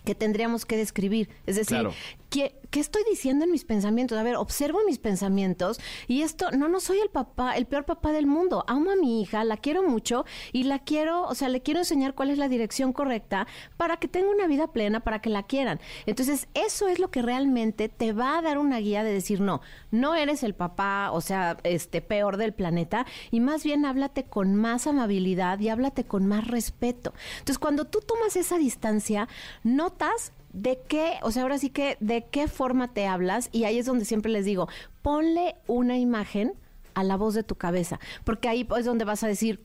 que tendríamos que describir. Es decir, ¿qué, estoy diciendo en mis pensamientos? A ver, observo mis pensamientos y esto, no, no soy el papá, el peor papá del mundo. Amo a mi hija, la quiero mucho y la quiero, o sea, le quiero enseñar cuál es la dirección correcta para que tenga una vida plena, para que la quieran. Entonces, eso es lo que realmente te va a dar una guía de decir, no, no eres el papá, o sea, este peor del planeta y más bien háblate con más amabilidad y háblate con más respeto. Entonces, cuando tú tomas esa distancia, notas de qué, o sea, ahora sí que de qué forma te hablas y ahí es donde siempre les digo, ponle una imagen a la voz de tu cabeza, porque ahí es donde vas a decir,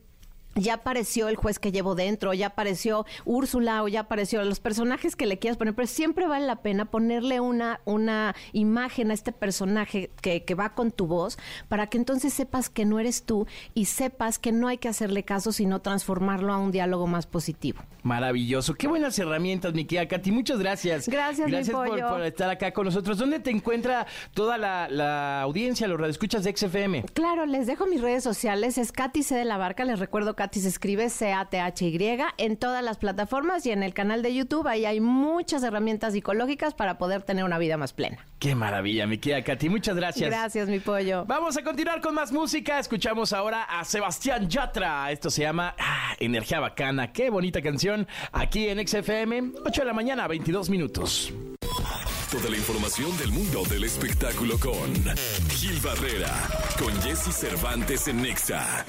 ya apareció el juez que llevo dentro, ya apareció Úrsula o ya apareció los personajes que le quieras poner, pero siempre vale la pena ponerle una, una imagen a este personaje que, que, va con tu voz para que entonces sepas que no eres tú y sepas que no hay que hacerle caso, sino transformarlo a un diálogo más positivo. Maravilloso. Qué buenas herramientas, mi querida Katy. Muchas gracias. Gracias, Gracias mi por, pollo. por estar acá con nosotros. ¿Dónde te encuentra toda la, la audiencia, los radioescuchas de XFM? Claro, les dejo mis redes sociales. Es Katy C de la Barca. Les recuerdo, Katy se escribe C-A-T-H-Y en todas las plataformas y en el canal de YouTube. Ahí hay muchas herramientas psicológicas para poder tener una vida más plena. Qué maravilla, mi querida Katy. Muchas gracias. Gracias, mi pollo. Vamos a continuar con más música. Escuchamos ahora a Sebastián Yatra. Esto se llama ah, Energía Bacana. Qué bonita canción. Aquí en XFM, 8 de la mañana, 22 minutos. Toda la información del mundo del espectáculo con Gil Barrera, con Jesse Cervantes en Nexa.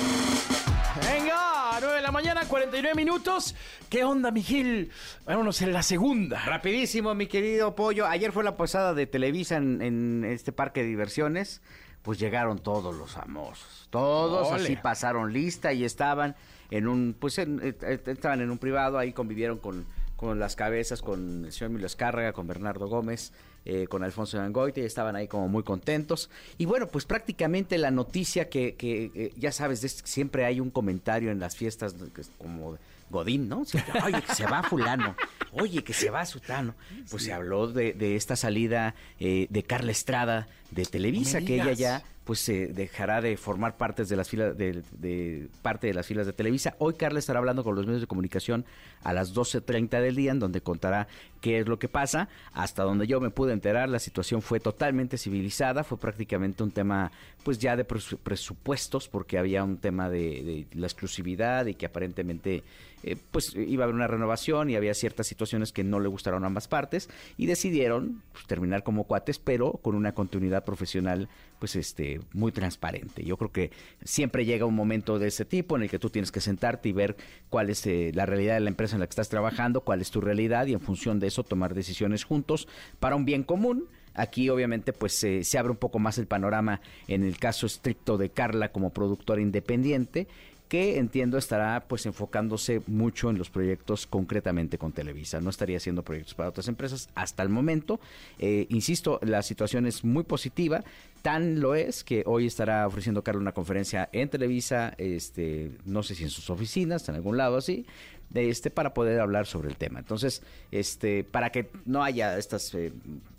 Venga, 9 de la mañana, 49 minutos. ¿Qué onda, Miguel? Vámonos en la segunda. Rapidísimo, mi querido Pollo. Ayer fue la posada de Televisa en, en este parque de diversiones. Pues llegaron todos los famosos. Todos Ole. así pasaron lista y estaban en un, pues en- eh, eh, estaban en un privado, ahí convivieron con, con las cabezas, con el señor Emilio Escárraga, con Bernardo Gómez, eh, con Alfonso Dangoite, y estaban ahí como muy contentos. Y bueno, pues prácticamente la noticia que, que, eh, ya sabes, es siempre hay un comentario en las fiestas como Godín, ¿no? Siempre, [LAUGHS] Oye, que se va fulano, oye, que se va sutano. Pues se habló de, de esta salida eh, de Carla Estrada de Televisa, que ella ya pues se dejará de formar partes de las filas de, de- parte de las filas de Televisa. Hoy Carla estará hablando con los medios de comunicación a las 12.30 del día, en donde contará qué es lo que pasa. Hasta donde yo me pude enterar, la situación fue totalmente civilizada, fue prácticamente un tema pues ya de presu- presupuestos, porque había un tema de, de la exclusividad y que aparentemente eh, pues iba a haber una renovación y había ciertas situaciones que no le gustaron a ambas partes y decidieron pues, terminar como cuates, pero con una continuidad profesional pues este muy transparente. Yo creo que siempre llega un momento de ese tipo en el que tú tienes que sentarte y ver cuál es eh, la realidad de la empresa en la que estás trabajando, cuál es tu realidad y en función de tomar decisiones juntos para un bien común. Aquí obviamente pues se abre un poco más el panorama en el caso estricto de Carla como productora independiente que entiendo estará pues enfocándose mucho en los proyectos concretamente con Televisa. No estaría haciendo proyectos para otras empresas hasta el momento. Eh, insisto, la situación es muy positiva. Tan lo es que hoy estará ofreciendo Carla una conferencia en Televisa, este, no sé si en sus oficinas, en algún lado así, de este, para poder hablar sobre el tema. Entonces, este, para que no haya estas eh,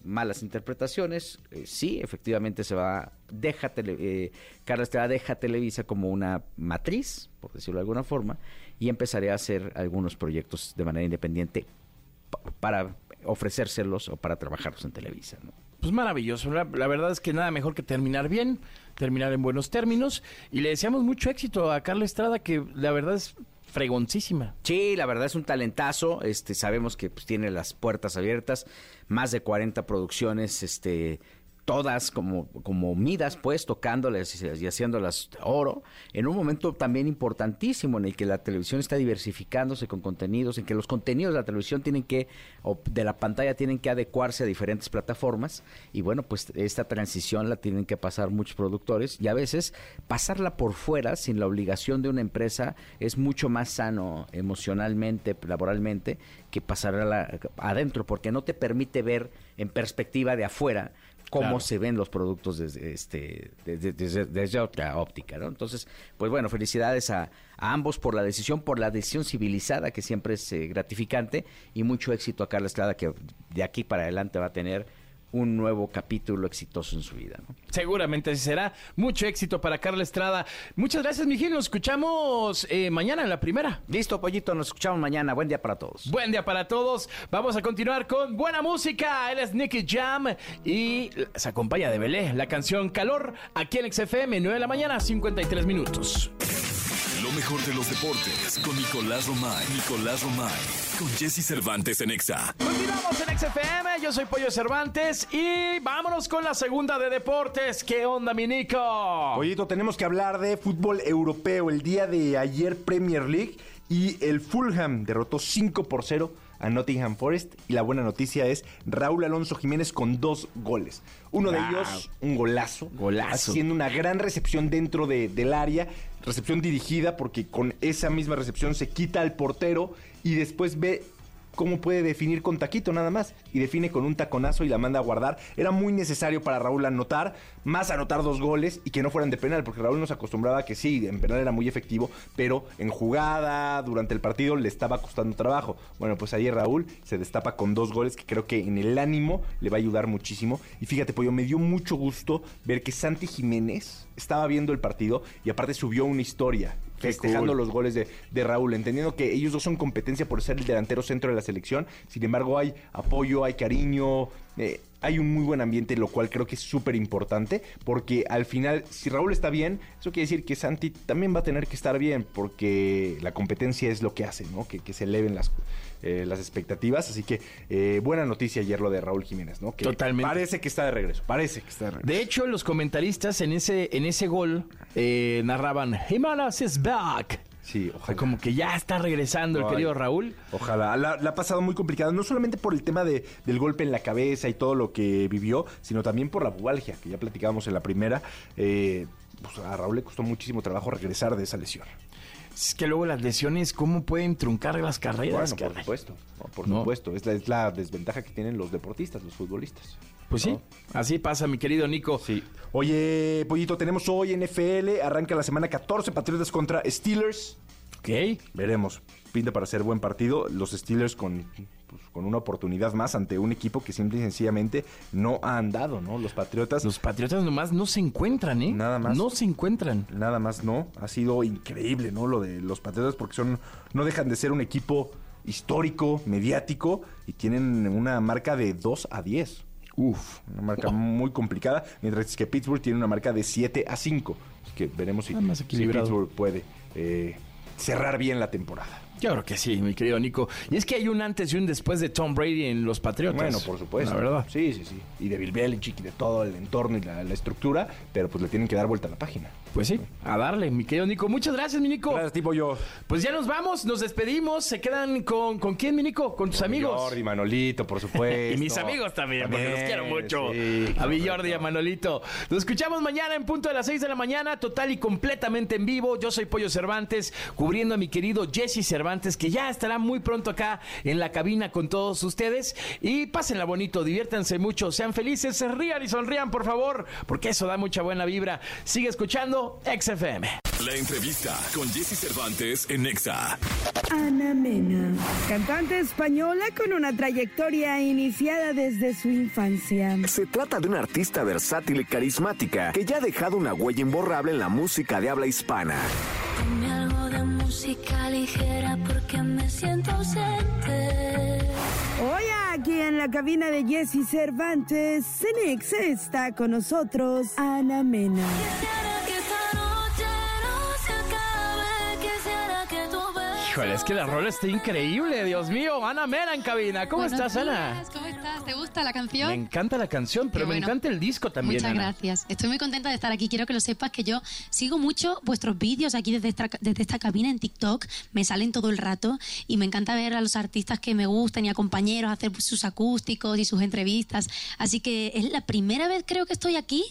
malas interpretaciones, eh, sí, efectivamente se va, deja tele- eh, Carla Estrada deja Televisa como una matriz, por decirlo de alguna forma, y empezaré a hacer algunos proyectos de manera independiente pa- para ofrecérselos o para trabajarlos en Televisa. Pues maravilloso. La verdad es que nada mejor que terminar bien, terminar en buenos términos. Y le deseamos mucho éxito a Carla Estrada, que la verdad es fregoncísima. Sí, la verdad es un talentazo. Este, sabemos que pues, tiene las puertas abiertas, más de 40 producciones, este, todas como, como midas, pues, tocándoles y, y haciéndolas oro, en un momento también importantísimo en el que la televisión está diversificándose con contenidos, en que los contenidos de la televisión tienen que, o de la pantalla tienen que adecuarse a diferentes plataformas, y bueno, pues esta transición la tienen que pasar muchos productores, y a veces pasarla por fuera, sin la obligación de una empresa, es mucho más sano emocionalmente, laboralmente, que pasarla adentro, porque no te permite ver en perspectiva de afuera cómo Claro. se ven los productos desde, este, desde, desde- desde otra óptica, ¿no? Entonces, pues bueno, felicidades a, a ambos por la decisión, por la decisión civilizada, que siempre es eh, gratificante, y mucho éxito a Carla Estrada, que de aquí para adelante va a tener un nuevo capítulo exitoso en su vida, ¿no? Seguramente así será. Mucho éxito para Carla Estrada. Muchas gracias, Miguel. Nos escuchamos eh, mañana en la primera. Listo, Pollito, nos escuchamos mañana. Buen día para todos. Buen día para todos. Vamos a continuar con buena música. Él es Nicky Jam y se acompaña de Belé. La canción Calor aquí en XFM, 9 de la mañana, 53 minutos. Lo mejor de los deportes con Nicolás Romay. Nicolás Romay. Con Jesse Cervantes en Exa. Continuamos en XFM, yo soy Pollo Cervantes y vámonos con la segunda de deportes. ¿Qué onda, mi Nico? Pollito, tenemos que hablar de fútbol europeo. El día de ayer Premier League y el Fulham derrotó 5 por 0 a Nottingham Forest. Y la buena noticia es Raúl Alonso Jiménez con dos goles. Uno de ellos, un golazo. Golazo. Haciendo una gran recepción dentro de- del área. Recepción dirigida porque con esa misma recepción se quita al portero y después ve cómo puede definir con taquito nada más. Y define con un taconazo y la manda a guardar. Era muy necesario para Raúl anotar, más anotar dos goles y que no fueran de penal, porque Raúl nos acostumbraba que sí, en penal era muy efectivo, pero en jugada, durante el partido, le estaba costando trabajo. Bueno, pues ayer Raúl se destapa con dos goles que creo que en el ánimo le va a ayudar muchísimo. Y fíjate, Pollo, me dio mucho gusto ver que Santi Jiménez estaba viendo el partido y aparte subió una historia festejando cool. los goles de, de Raúl, entendiendo que ellos dos son competencia por ser el delantero centro de la selección. Sin embargo, hay apoyo, hay cariño. eh, hay un muy buen ambiente, lo cual creo que es súper importante, porque al final, si Raúl está bien, eso quiere decir que Santi también va a tener que estar bien, porque la competencia es lo que hace, ¿no? Que, que se eleven las, eh, las expectativas. Así que eh, buena noticia ayer lo de Raúl Jiménez, ¿no? Que Totalmente. Parece que está de regreso, parece que está de regreso. De hecho, los comentaristas en ese, en ese gol eh, narraban, Jiménez is back. Sí, ojalá. como que ya está regresando el Ay. querido Raúl. Ojalá. La, la ha pasado muy complicado, no solamente por el tema de, del golpe en la cabeza y todo lo que vivió, sino también por la bubalgia, que ya platicábamos en la primera. Eh, pues a Raúl le costó muchísimo trabajo regresar de esa lesión. Es que luego las lesiones, ¿cómo pueden truncar las carreras? Bueno, por supuesto, no, por No. supuesto. Es la, es la desventaja que tienen los deportistas, los futbolistas. Pues sí, así pasa, mi querido Nico. Sí. Oye, Pollito, tenemos hoy NFL, arranca la semana 14, Patriotas contra Steelers. Ok. Veremos. Pinta para ser buen partido. Los Steelers con, pues, con una oportunidad más ante un equipo que simple y sencillamente no ha andado, ¿no? Los Patriotas. Los Patriotas nomás no se encuentran, ¿eh? Nada más. No se encuentran. Nada más no. Ha sido increíble, ¿no? Lo de los Patriotas porque son no dejan de ser un equipo histórico, mediático y tienen una marca de 2 a 10. Uf. Una marca muy complicada, mientras que Pittsburgh tiene una marca de 7 a 5. Así que veremos si, más si. Pittsburgh puede eh, cerrar bien la temporada. Yo creo que sí, mi querido Nico. Y es que hay un antes y un después de Tom Brady en los Patriotas. Bueno, por supuesto. La verdad. Sí, sí, sí. Y de Bill Belichick y de todo el entorno y la, la estructura, pero pues le tienen que dar vuelta a la página. Pues sí, a darle, mi querido Nico. Muchas gracias, mi Nico. Gracias, tipo yo. Pues ya nos vamos, nos despedimos. Se quedan con, ¿con quién, mi Nico? Con tus amigos. Jordi, Manolito, por supuesto. [LAUGHS] Y mis amigos también, porque los quiero mucho. sí, a mi. Jordi y a Manolito. Nos escuchamos mañana en punto de las 6 de la mañana, total y completamente en vivo. Yo soy Pollo Cervantes, cubriendo a mi querido Jesse Cervantes, que ya estará muy pronto acá en la cabina con todos ustedes. Y pásenla bonito, diviértanse mucho, sean felices, se rían y sonrían, por favor, porque eso da mucha buena vibra. Sigue escuchando XFM. La entrevista con Jesse Cervantes en Nexa. Ana Mena, cantante española con una trayectoria iniciada desde su infancia. Se trata de una artista versátil y carismática que ya ha dejado una huella imborrable en la música de habla hispana. Ponme algo de música ligera porque me siento ausente. Hoy aquí en la cabina de Jesse Cervantes, Cenex está con nosotros Ana Mena. Híjole, es que la rola está increíble, Dios mío. Ana Mena en cabina. ¿Cómo Buenos estás, Ana? días, ¿Cómo estás? ¿Te gusta la canción? Me encanta la canción, pero Qué me bueno. encanta el disco también. Muchas Ana. gracias. Estoy muy contenta de estar aquí. Quiero que lo sepas que yo sigo mucho vuestros vídeos aquí desde esta, desde esta cabina en TikTok. Me salen todo el rato y me encanta ver a los artistas que me gustan y a compañeros hacer sus acústicos y sus entrevistas. Así que es la primera vez creo que estoy aquí,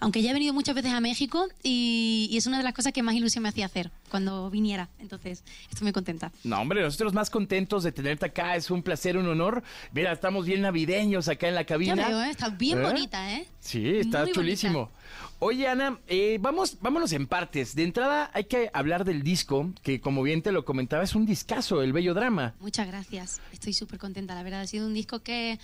aunque ya he venido muchas veces a México y, y es una de las cosas que más ilusión me hacía hacer cuando viniera. Entonces, estoy muy contenta. No, hombre, nosotros más contentos de tenerte acá. Es un placer, un honor. Mira, estamos bien navideños acá en la Ya cabina. veo, ¿eh? está bien ¿Eh? bonita, ¿eh? Sí, está Muy chulísimo. Oye, Ana, eh, vamos, vámonos en partes. De entrada hay que hablar del disco, que como bien te lo comentaba, es un discazo, el Bello Drama. Muchas gracias. Estoy súper contenta, la verdad. Ha sido un disco que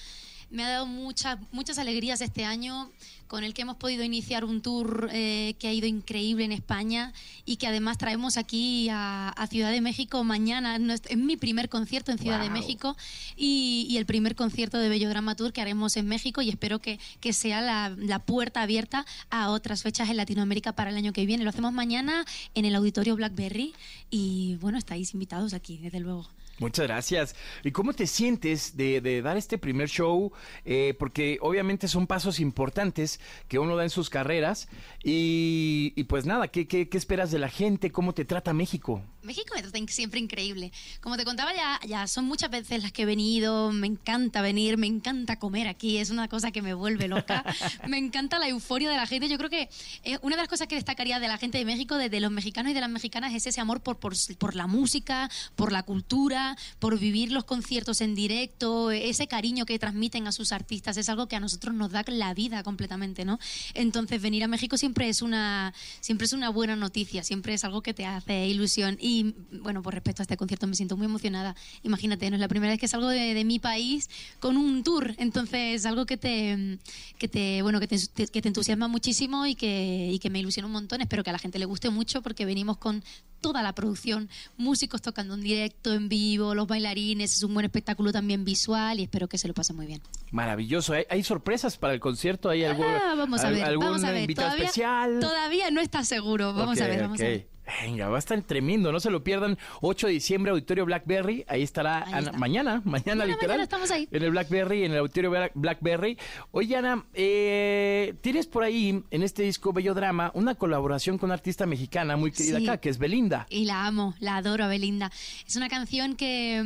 me ha dado muchas, muchas alegrías este año, con el que hemos podido iniciar un tour eh, que ha ido increíble en España y que además traemos aquí a, a Ciudad de México mañana. Es, mi primer concierto en Ciudad de. México y, y el primer concierto de Bello Drama Tour que haremos en México y espero que, que sea la, la puerta abierta a otras fechas en Latinoamérica para el año que viene. Lo hacemos mañana en el Auditorio Blackberry y bueno, estáis invitados aquí, desde luego. Muchas gracias. ¿Y cómo te sientes de, de dar este primer show? Eh, porque obviamente son pasos importantes que uno da en sus carreras. Y, y pues nada, ¿qué, qué, qué esperas de la gente? ¿Cómo te trata México? México me trata siempre increíble. Como te contaba ya, ya son muchas veces las que he venido, me encanta venir, me encanta comer aquí, es una cosa que me vuelve loca. [LAUGHS] me encanta la euforia de la gente. Yo creo que eh, una de las cosas que destacaría de la gente de México, de, de los mexicanos y de las mexicanas, es ese amor por, por, por la música, por la cultura, por vivir los conciertos en directo, ese cariño que transmiten a sus artistas, es algo que a nosotros nos da la vida completamente, ¿no? Entonces venir a México siempre es una siempre es una buena noticia, siempre es algo que te hace ilusión y bueno, por respecto a este concierto me siento muy emocionada. Imagínate, no es la primera vez que salgo de, de mi país con un tour, entonces es algo que te que te bueno, que te, que te entusiasma muchísimo y que y que me ilusiona un montón. Espero que a la gente le guste mucho porque venimos con toda la producción, músicos tocando en directo, en vivo, los bailarines, es un buen espectáculo también visual y espero que se lo pasen muy bien. Maravilloso. ¿Hay, hay sorpresas para el concierto? ¿Hay algún, Ah, vamos a al- ver, algún vamos a ver. invitado Todavía, especial? todavía no está seguro. Vamos a ver, vamos a ver. Venga, va a estar tremendo, no se lo pierdan. 8 de diciembre, Auditorio Blackberry. Ahí estará Ana- mañana, mañana, Mañana, literal. mañana estamos ahí. En el Blackberry, en el Auditorio Bla- Blackberry. Oye, Ana, eh, tienes por ahí, en este disco Bello Drama, una colaboración con una artista mexicana muy querida Sí. acá, que es Belinda. Y la amo, la adoro a Belinda. Es una canción que,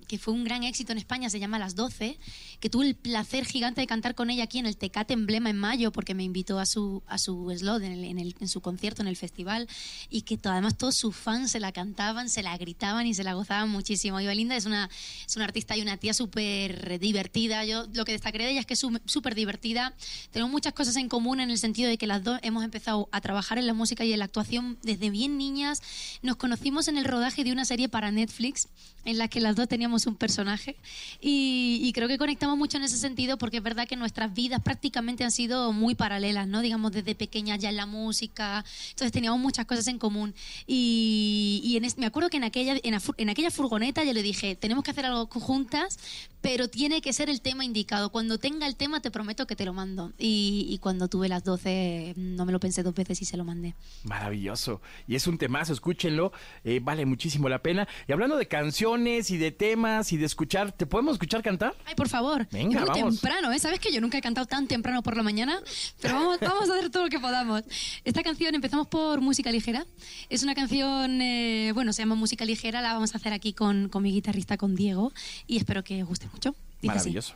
mm, que fue un gran éxito en España, se llama Las 12, que tuve el placer gigante de cantar con ella aquí en el Tecate Emblema en mayo, porque me invitó a su, a su slot en, el- en el- en su concierto, en el festival, y que to- además todos sus fans se la cantaban, se la gritaban y se la gozaban muchísimo. Y Belinda es una, es una artista y una tía súper divertida. Yo lo que destacaré de ella es que es súper divertida. Tenemos muchas cosas en común en el sentido de que las dos hemos empezado a trabajar en la música y en la actuación desde bien niñas. Nos conocimos en el rodaje de una serie para Netflix en la que las dos teníamos un personaje y, y creo que conectamos mucho en ese sentido porque es verdad que nuestras vidas prácticamente han sido muy paralelas, ¿no? Digamos desde pequeñas ya en la música, entonces teníamos muchas cosas en común y, en me acuerdo que en aquella, en, en aquella furgoneta yo le dije, tenemos que hacer algo juntas, pero tiene que ser el tema indicado. Cuando tenga el tema te prometo que te lo mando. Y, y cuando tuve las 12 no me lo pensé dos veces y se lo mandé. Maravilloso. Y es un temazo, escúchenlo. eh, vale muchísimo la pena. Y hablando de canciones y de temas y de escuchar, ¿te podemos escuchar cantar? Ay, por favor. Venga, muy vamos. temprano, ¿eh? ¿Sabes que yo nunca he cantado tan temprano por la mañana? Pero vamos, vamos a hacer todo lo que podamos. Esta canción empezamos por música ligera. Es una canción, eh, bueno, se llama música ligera. La vamos a hacer aquí con, con mi guitarrista, con Diego. Y espero que os guste mucho. Dice así. Maravilloso.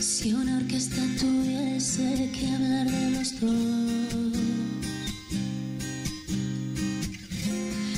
Si una orquesta tuviese que hablar de los dos,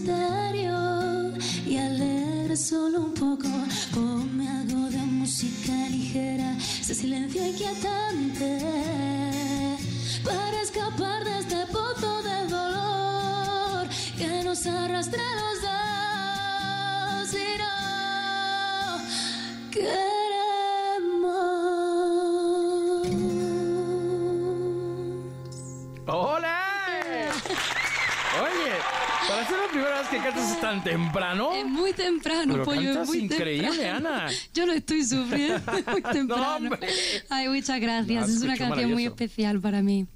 Misterio y alegre solo un poco. Tan temprano. Es muy temprano, Pero pollo. es muy increíble, temprano. Ana. [LAUGHS] Yo lo estoy sufriendo muy [LAUGHS] temprano. hombre. Ay, muchas gracias. No, es una canción muy especial para mí.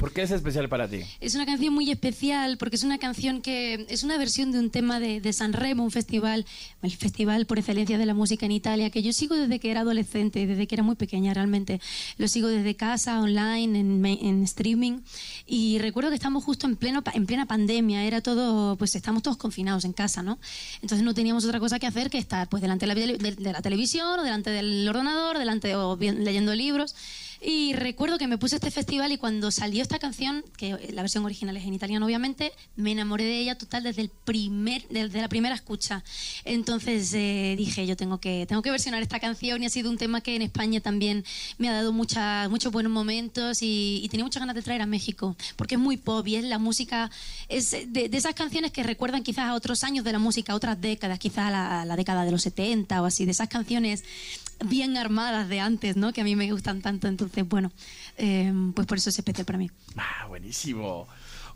¿Por qué es especial para ti? Es una canción muy especial porque es una canción que es una versión de un tema de, de San Remo, un festival, el festival por excelencia de la música en Italia, que yo sigo desde que era adolescente, desde que era muy pequeña realmente. Lo sigo desde casa, online, en, en streaming. Y recuerdo que estamos justo en, pleno, en plena pandemia, era todo, pues estamos todos confinados en casa, ¿no? Entonces no teníamos otra cosa que hacer que estar pues delante de la, de- de la televisión o delante del ordenador, delante o bien- leyendo libros. Y recuerdo que me puse este festival y cuando salió esta canción, que la versión original es en italiano obviamente, me enamoré de ella total desde el primer, desde la primera escucha. Entonces eh, dije, yo tengo que, tengo que versionar esta canción y ha sido un tema que en España también me ha dado mucha- muchos buenos momentos y, y tenía muchas ganas de traer a México, porque es muy pop y es la música, es de, de esas canciones que recuerdan quizás a otros años de la música, a otras décadas, quizás a la, a la década de los 70 o así, de esas canciones bien armadas de antes, ¿no? Que a mí me gustan tanto. Entonces, bueno, eh, pues por eso es especial para mí. Ah, buenísimo.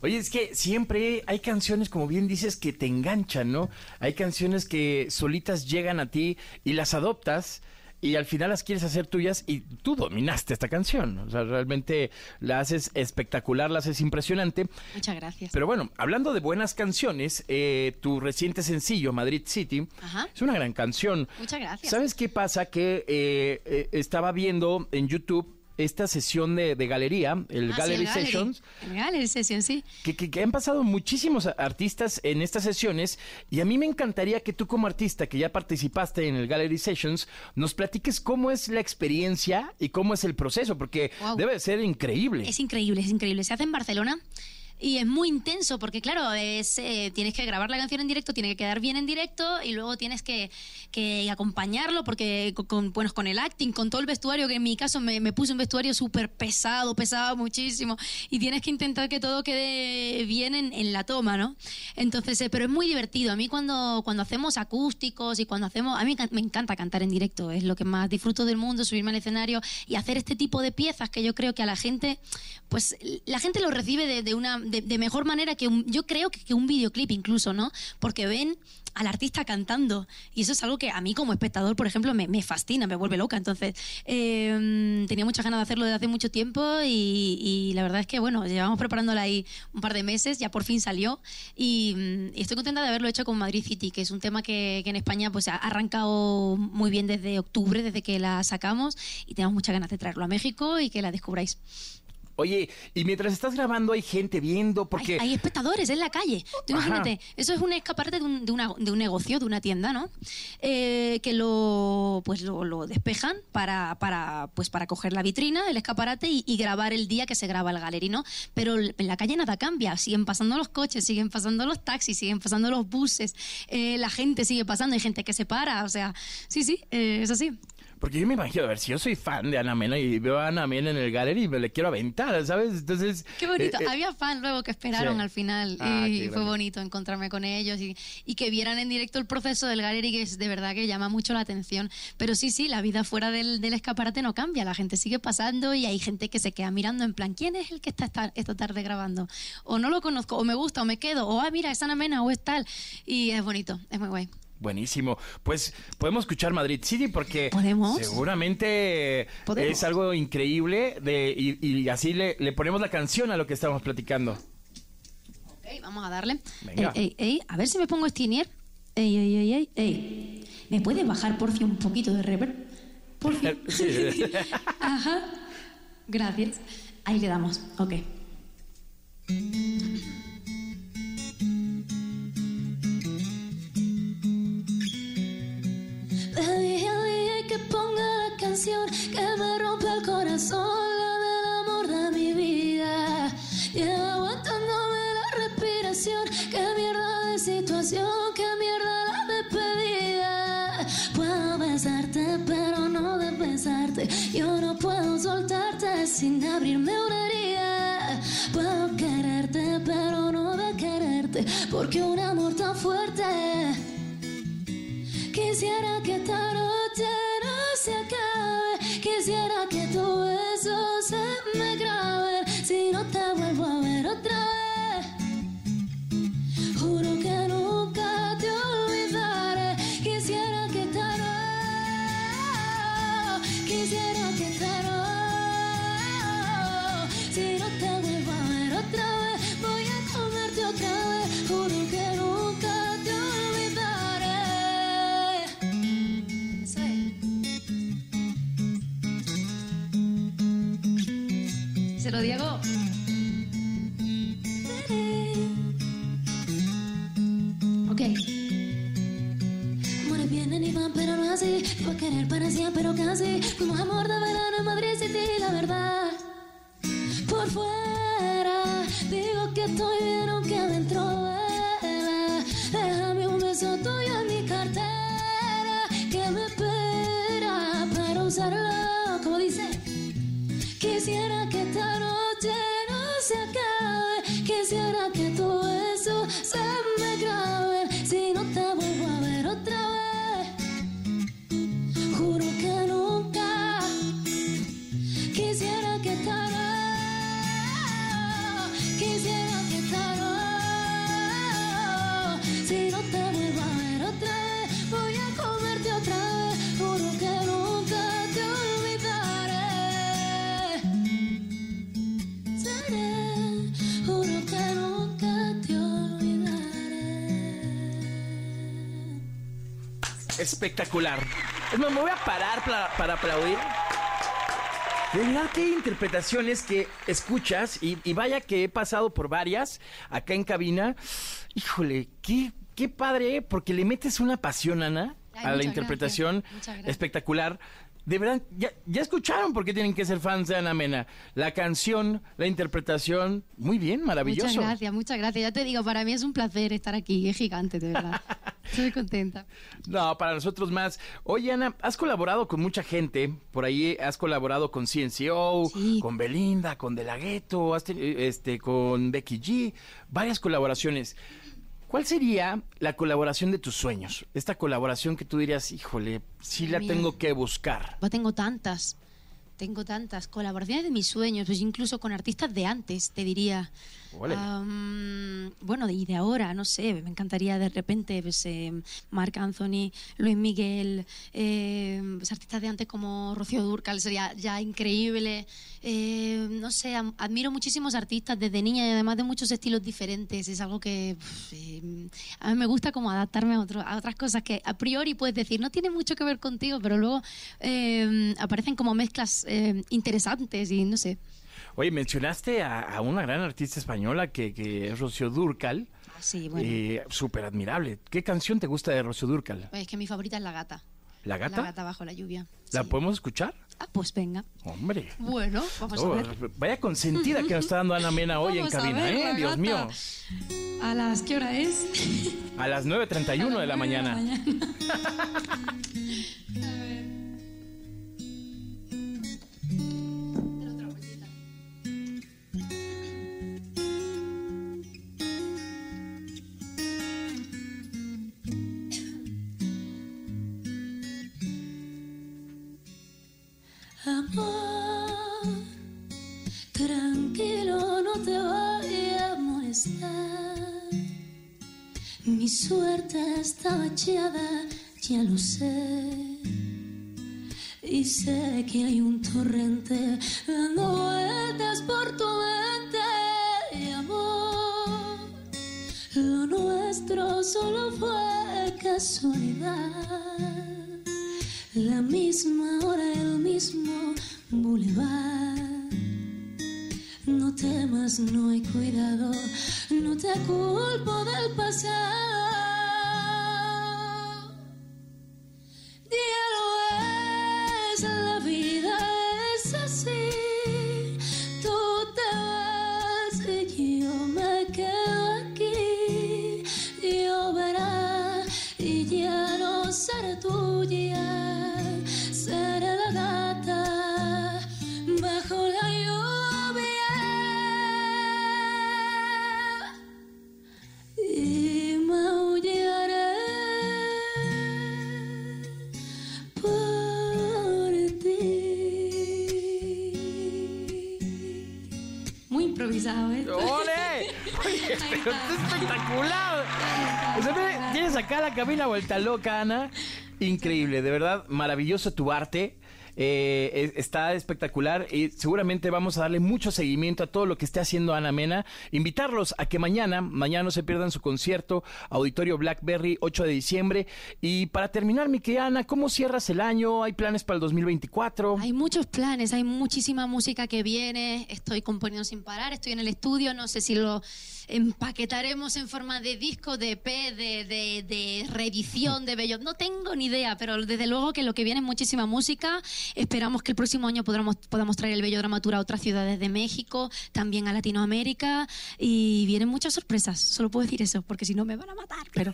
Oye, es que siempre hay canciones, como bien dices, que te enganchan, ¿no? Hay canciones que solitas llegan a ti y las adoptas. y al final las quieres hacer tuyas y tú dominaste esta canción. O sea, realmente la haces espectacular, la haces impresionante. Muchas gracias. Pero bueno, hablando de buenas canciones, eh, tu reciente sencillo, Madrid City, Ajá. es una gran canción. Muchas gracias. ¿Sabes qué pasa? Que eh, eh, estaba viendo en YouTube esta sesión de, de galería, el Ah, sí, Gallery. Sessions, El Gallery Session, sí. que, que- que han pasado muchísimos artistas en estas sesiones y a mí me encantaría que tú como artista que ya participaste en el Gallery Sessions nos platiques cómo es la experiencia y cómo es el proceso, porque Wow. debe ser increíble. Es increíble, es increíble. Se hace en Barcelona. Y es muy intenso porque, claro, es, eh, tienes que grabar la canción en directo, tiene que quedar bien en directo y luego tienes que, que acompañarlo porque con, con- bueno, con el acting, con todo el vestuario, que en mi caso me, puse un vestuario súper pesado, pesaba muchísimo y tienes que intentar que todo quede bien en, la toma, ¿no? Entonces, eh, pero es muy divertido. A mí cuando, cuando hacemos acústicos y cuando hacemos... A mí me encanta cantar en directo, es lo que más disfruto del mundo, subirme al escenario y hacer este tipo de piezas que yo creo que a la gente, pues la gente lo recibe de, una de mejor manera que un, yo creo que, un videoclip incluso, ¿no? Porque ven al artista cantando y eso es algo que a mí como espectador, por ejemplo, me, me fascina, me vuelve loca. Entonces, eh, tenía muchas ganas de hacerlo desde hace mucho tiempo y, la verdad es que, bueno, llevamos preparándola ahí un par de meses, ya por fin salió y, mm, y estoy contenta de haberlo hecho con Madrid City, que es un tema que, que en España pues ha arrancado muy bien desde octubre, desde que la sacamos y tenemos muchas ganas de traerlo a México y que la descubráis. Oye, y mientras estás grabando hay gente viendo porque... Hay espectadores en la calle. Tú Ajá. imagínate, eso es un escaparate de un, de una- de un negocio, de una tienda, ¿no? Eh, que lo pues lo, lo despejan para, para, pues para coger la vitrina, el escaparate y, y grabar el día que se graba el galerino. Pero en la calle nada cambia. Siguen pasando los coches, siguen pasando los taxis, siguen pasando los buses. eh, la gente sigue pasando, hay gente que se para. O sea, sí, sí, eh, es así. Porque yo me imagino, a ver, si yo soy fan de Ana Mena y veo a Ana Mena en el gallery y me le quiero aventar, ¿sabes? Entonces... Qué bonito. eh, eh, Había fans luego que esperaron sí. al final Ah, y fue bonito encontrarme con ellos y, y que vieran en directo el proceso del gallery que es de verdad que llama mucho la atención. Pero sí, sí, la vida fuera del, del escaparate no cambia. La gente sigue pasando y hay gente que se queda mirando en plan, ¿quién es el que está esta, esta tarde grabando? O no lo conozco, o me gusta, o me quedo, o ah, mira, es Ana Mena, o es tal. Y es bonito, es muy guay. Buenísimo. Pues podemos escuchar Madrid City porque ¿Podemos? seguramente Podemos. es algo increíble de, y, y así le, le ponemos la canción a lo que estamos platicando. Ok, vamos a darle. Venga. Ey, ey, ey, a ver si me pongo Stinier. Ey, ey, ey, ey, ey. ¿Me puede bajar por fin un poquito de reverb? Por [LAUGHS] fin. [LAUGHS] Ajá. Gracias. Ahí le damos. Ok. Que ponga la canción que me rompe el corazón, la del amor de mi vida. Llevo aguantándome la respiración, qué mierda de situación, qué mierda la despedida. Puedo besarte, pero no de besarte. Yo no puedo soltarte sin abrirme una herida. Puedo quererte, pero no de quererte, porque un amor tan fuerte. Quisiera que esta noche. Quisiera que tu beso espectacular. Es más, me voy a parar para, para aplaudir. De verdad que hay interpretaciones que escuchas y, y vaya que he pasado por varias acá en cabina. Híjole, qué, qué padre, ¿eh? porque le metes una pasión, Ana, Ay, a la interpretación gracias. espectacular. De verdad, ya, ya escucharon por qué tienen que ser fans de Ana Mena. La canción, la interpretación, muy bien, maravilloso. Muchas gracias, muchas gracias. Ya te digo, para mí es un placer estar aquí, es gigante, de verdad. [LAUGHS] Estoy contenta. No, para nosotros más. Oye, Ana, has colaborado con mucha gente. Por ahí has colaborado con CNCO, con Belinda, con De La Ghetto, este, con Becky G. Varias colaboraciones. ¿Cuál sería la colaboración de tus sueños? Esta colaboración que tú dirías, híjole, sí la Mira. tengo que buscar. Yo tengo tantas, tengo tantas colaboraciones de mis sueños, pues incluso con artistas de antes, te diría. Am, bueno, y de ahora, no sé, me encantaría de repente, pues, eh, Marc Anthony, Luis Miguel, eh, pues, artistas de antes como Rocío Durcal, sería ya increíble. Eh, no sé, admiro muchísimos artistas desde niña y además de muchos estilos diferentes. Es algo que eh, a mí me gusta como adaptarme a, otro- a otras cosas que a priori puedes decir, no tiene mucho que ver contigo, pero luego eh, aparecen como mezclas interesantes y no sé. Oye, mencionaste a, a una gran artista española que, que es Rocío Durcal. Ah, Sí, bueno. Eh, Súper admirable. ¿Qué canción te gusta de Rocío Durcal? Es que mi favorita es La Gata. ¿La gata? La Gata bajo la lluvia. ¿La podemos escuchar? Ah, pues venga. Hombre. Bueno, vamos Oh, a ver. vaya consentida que nos está dando Ana Mena hoy en Vamos a cabina, ver, ¿eh? la Dios gata. mío. ¿A las qué hora es? A las 9.31 de la mañana. Amor, [LAUGHS] ya lo sé. Y sé que hay un torrente dando vueltas por tu mente. Amor, lo nuestro solo fue casualidad. Cabina vuelta loca, Ana. Increíble, de verdad, maravilloso tu arte. Eh, es- está espectacular y seguramente vamos a darle mucho seguimiento a todo lo que esté haciendo Ana Mena. Invitarlos a que mañana, mañana no se pierdan su concierto, Auditorio Blackberry, 8 de diciembre. Y para terminar, mi querida Ana, ¿cómo cierras el año? ¿Hay planes para el 2024? Hay muchos planes, hay muchísima música que viene, estoy componiendo sin parar, estoy en el estudio, no sé si lo empaquetaremos en forma de disco, de EP, de, de, de reedición, de bello. No tengo ni idea, pero desde luego que lo que viene es muchísima música. Esperamos que el próximo año podamos, podamos traer el bello dramatura a otras ciudades de México, también a Latinoamérica y vienen muchas sorpresas. Solo puedo decir eso, porque si no me van a matar, pero,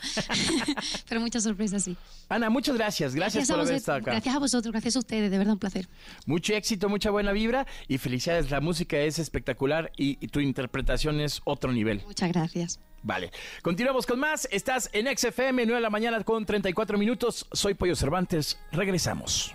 [LAUGHS] pero muchas sorpresas sí. Ana, muchas gracias. Gracias, a por haber estado acá. gracias a vosotros, gracias a ustedes, de verdad un placer. Mucho éxito, mucha buena vibra y felicidades. La música es espectacular y, y tu interpretación es otro nivel. Muchas gracias. Vale. Continuamos con más. Estás en XFM, 9 de la mañana con 34 minutos. Soy Pollo Cervantes. Regresamos.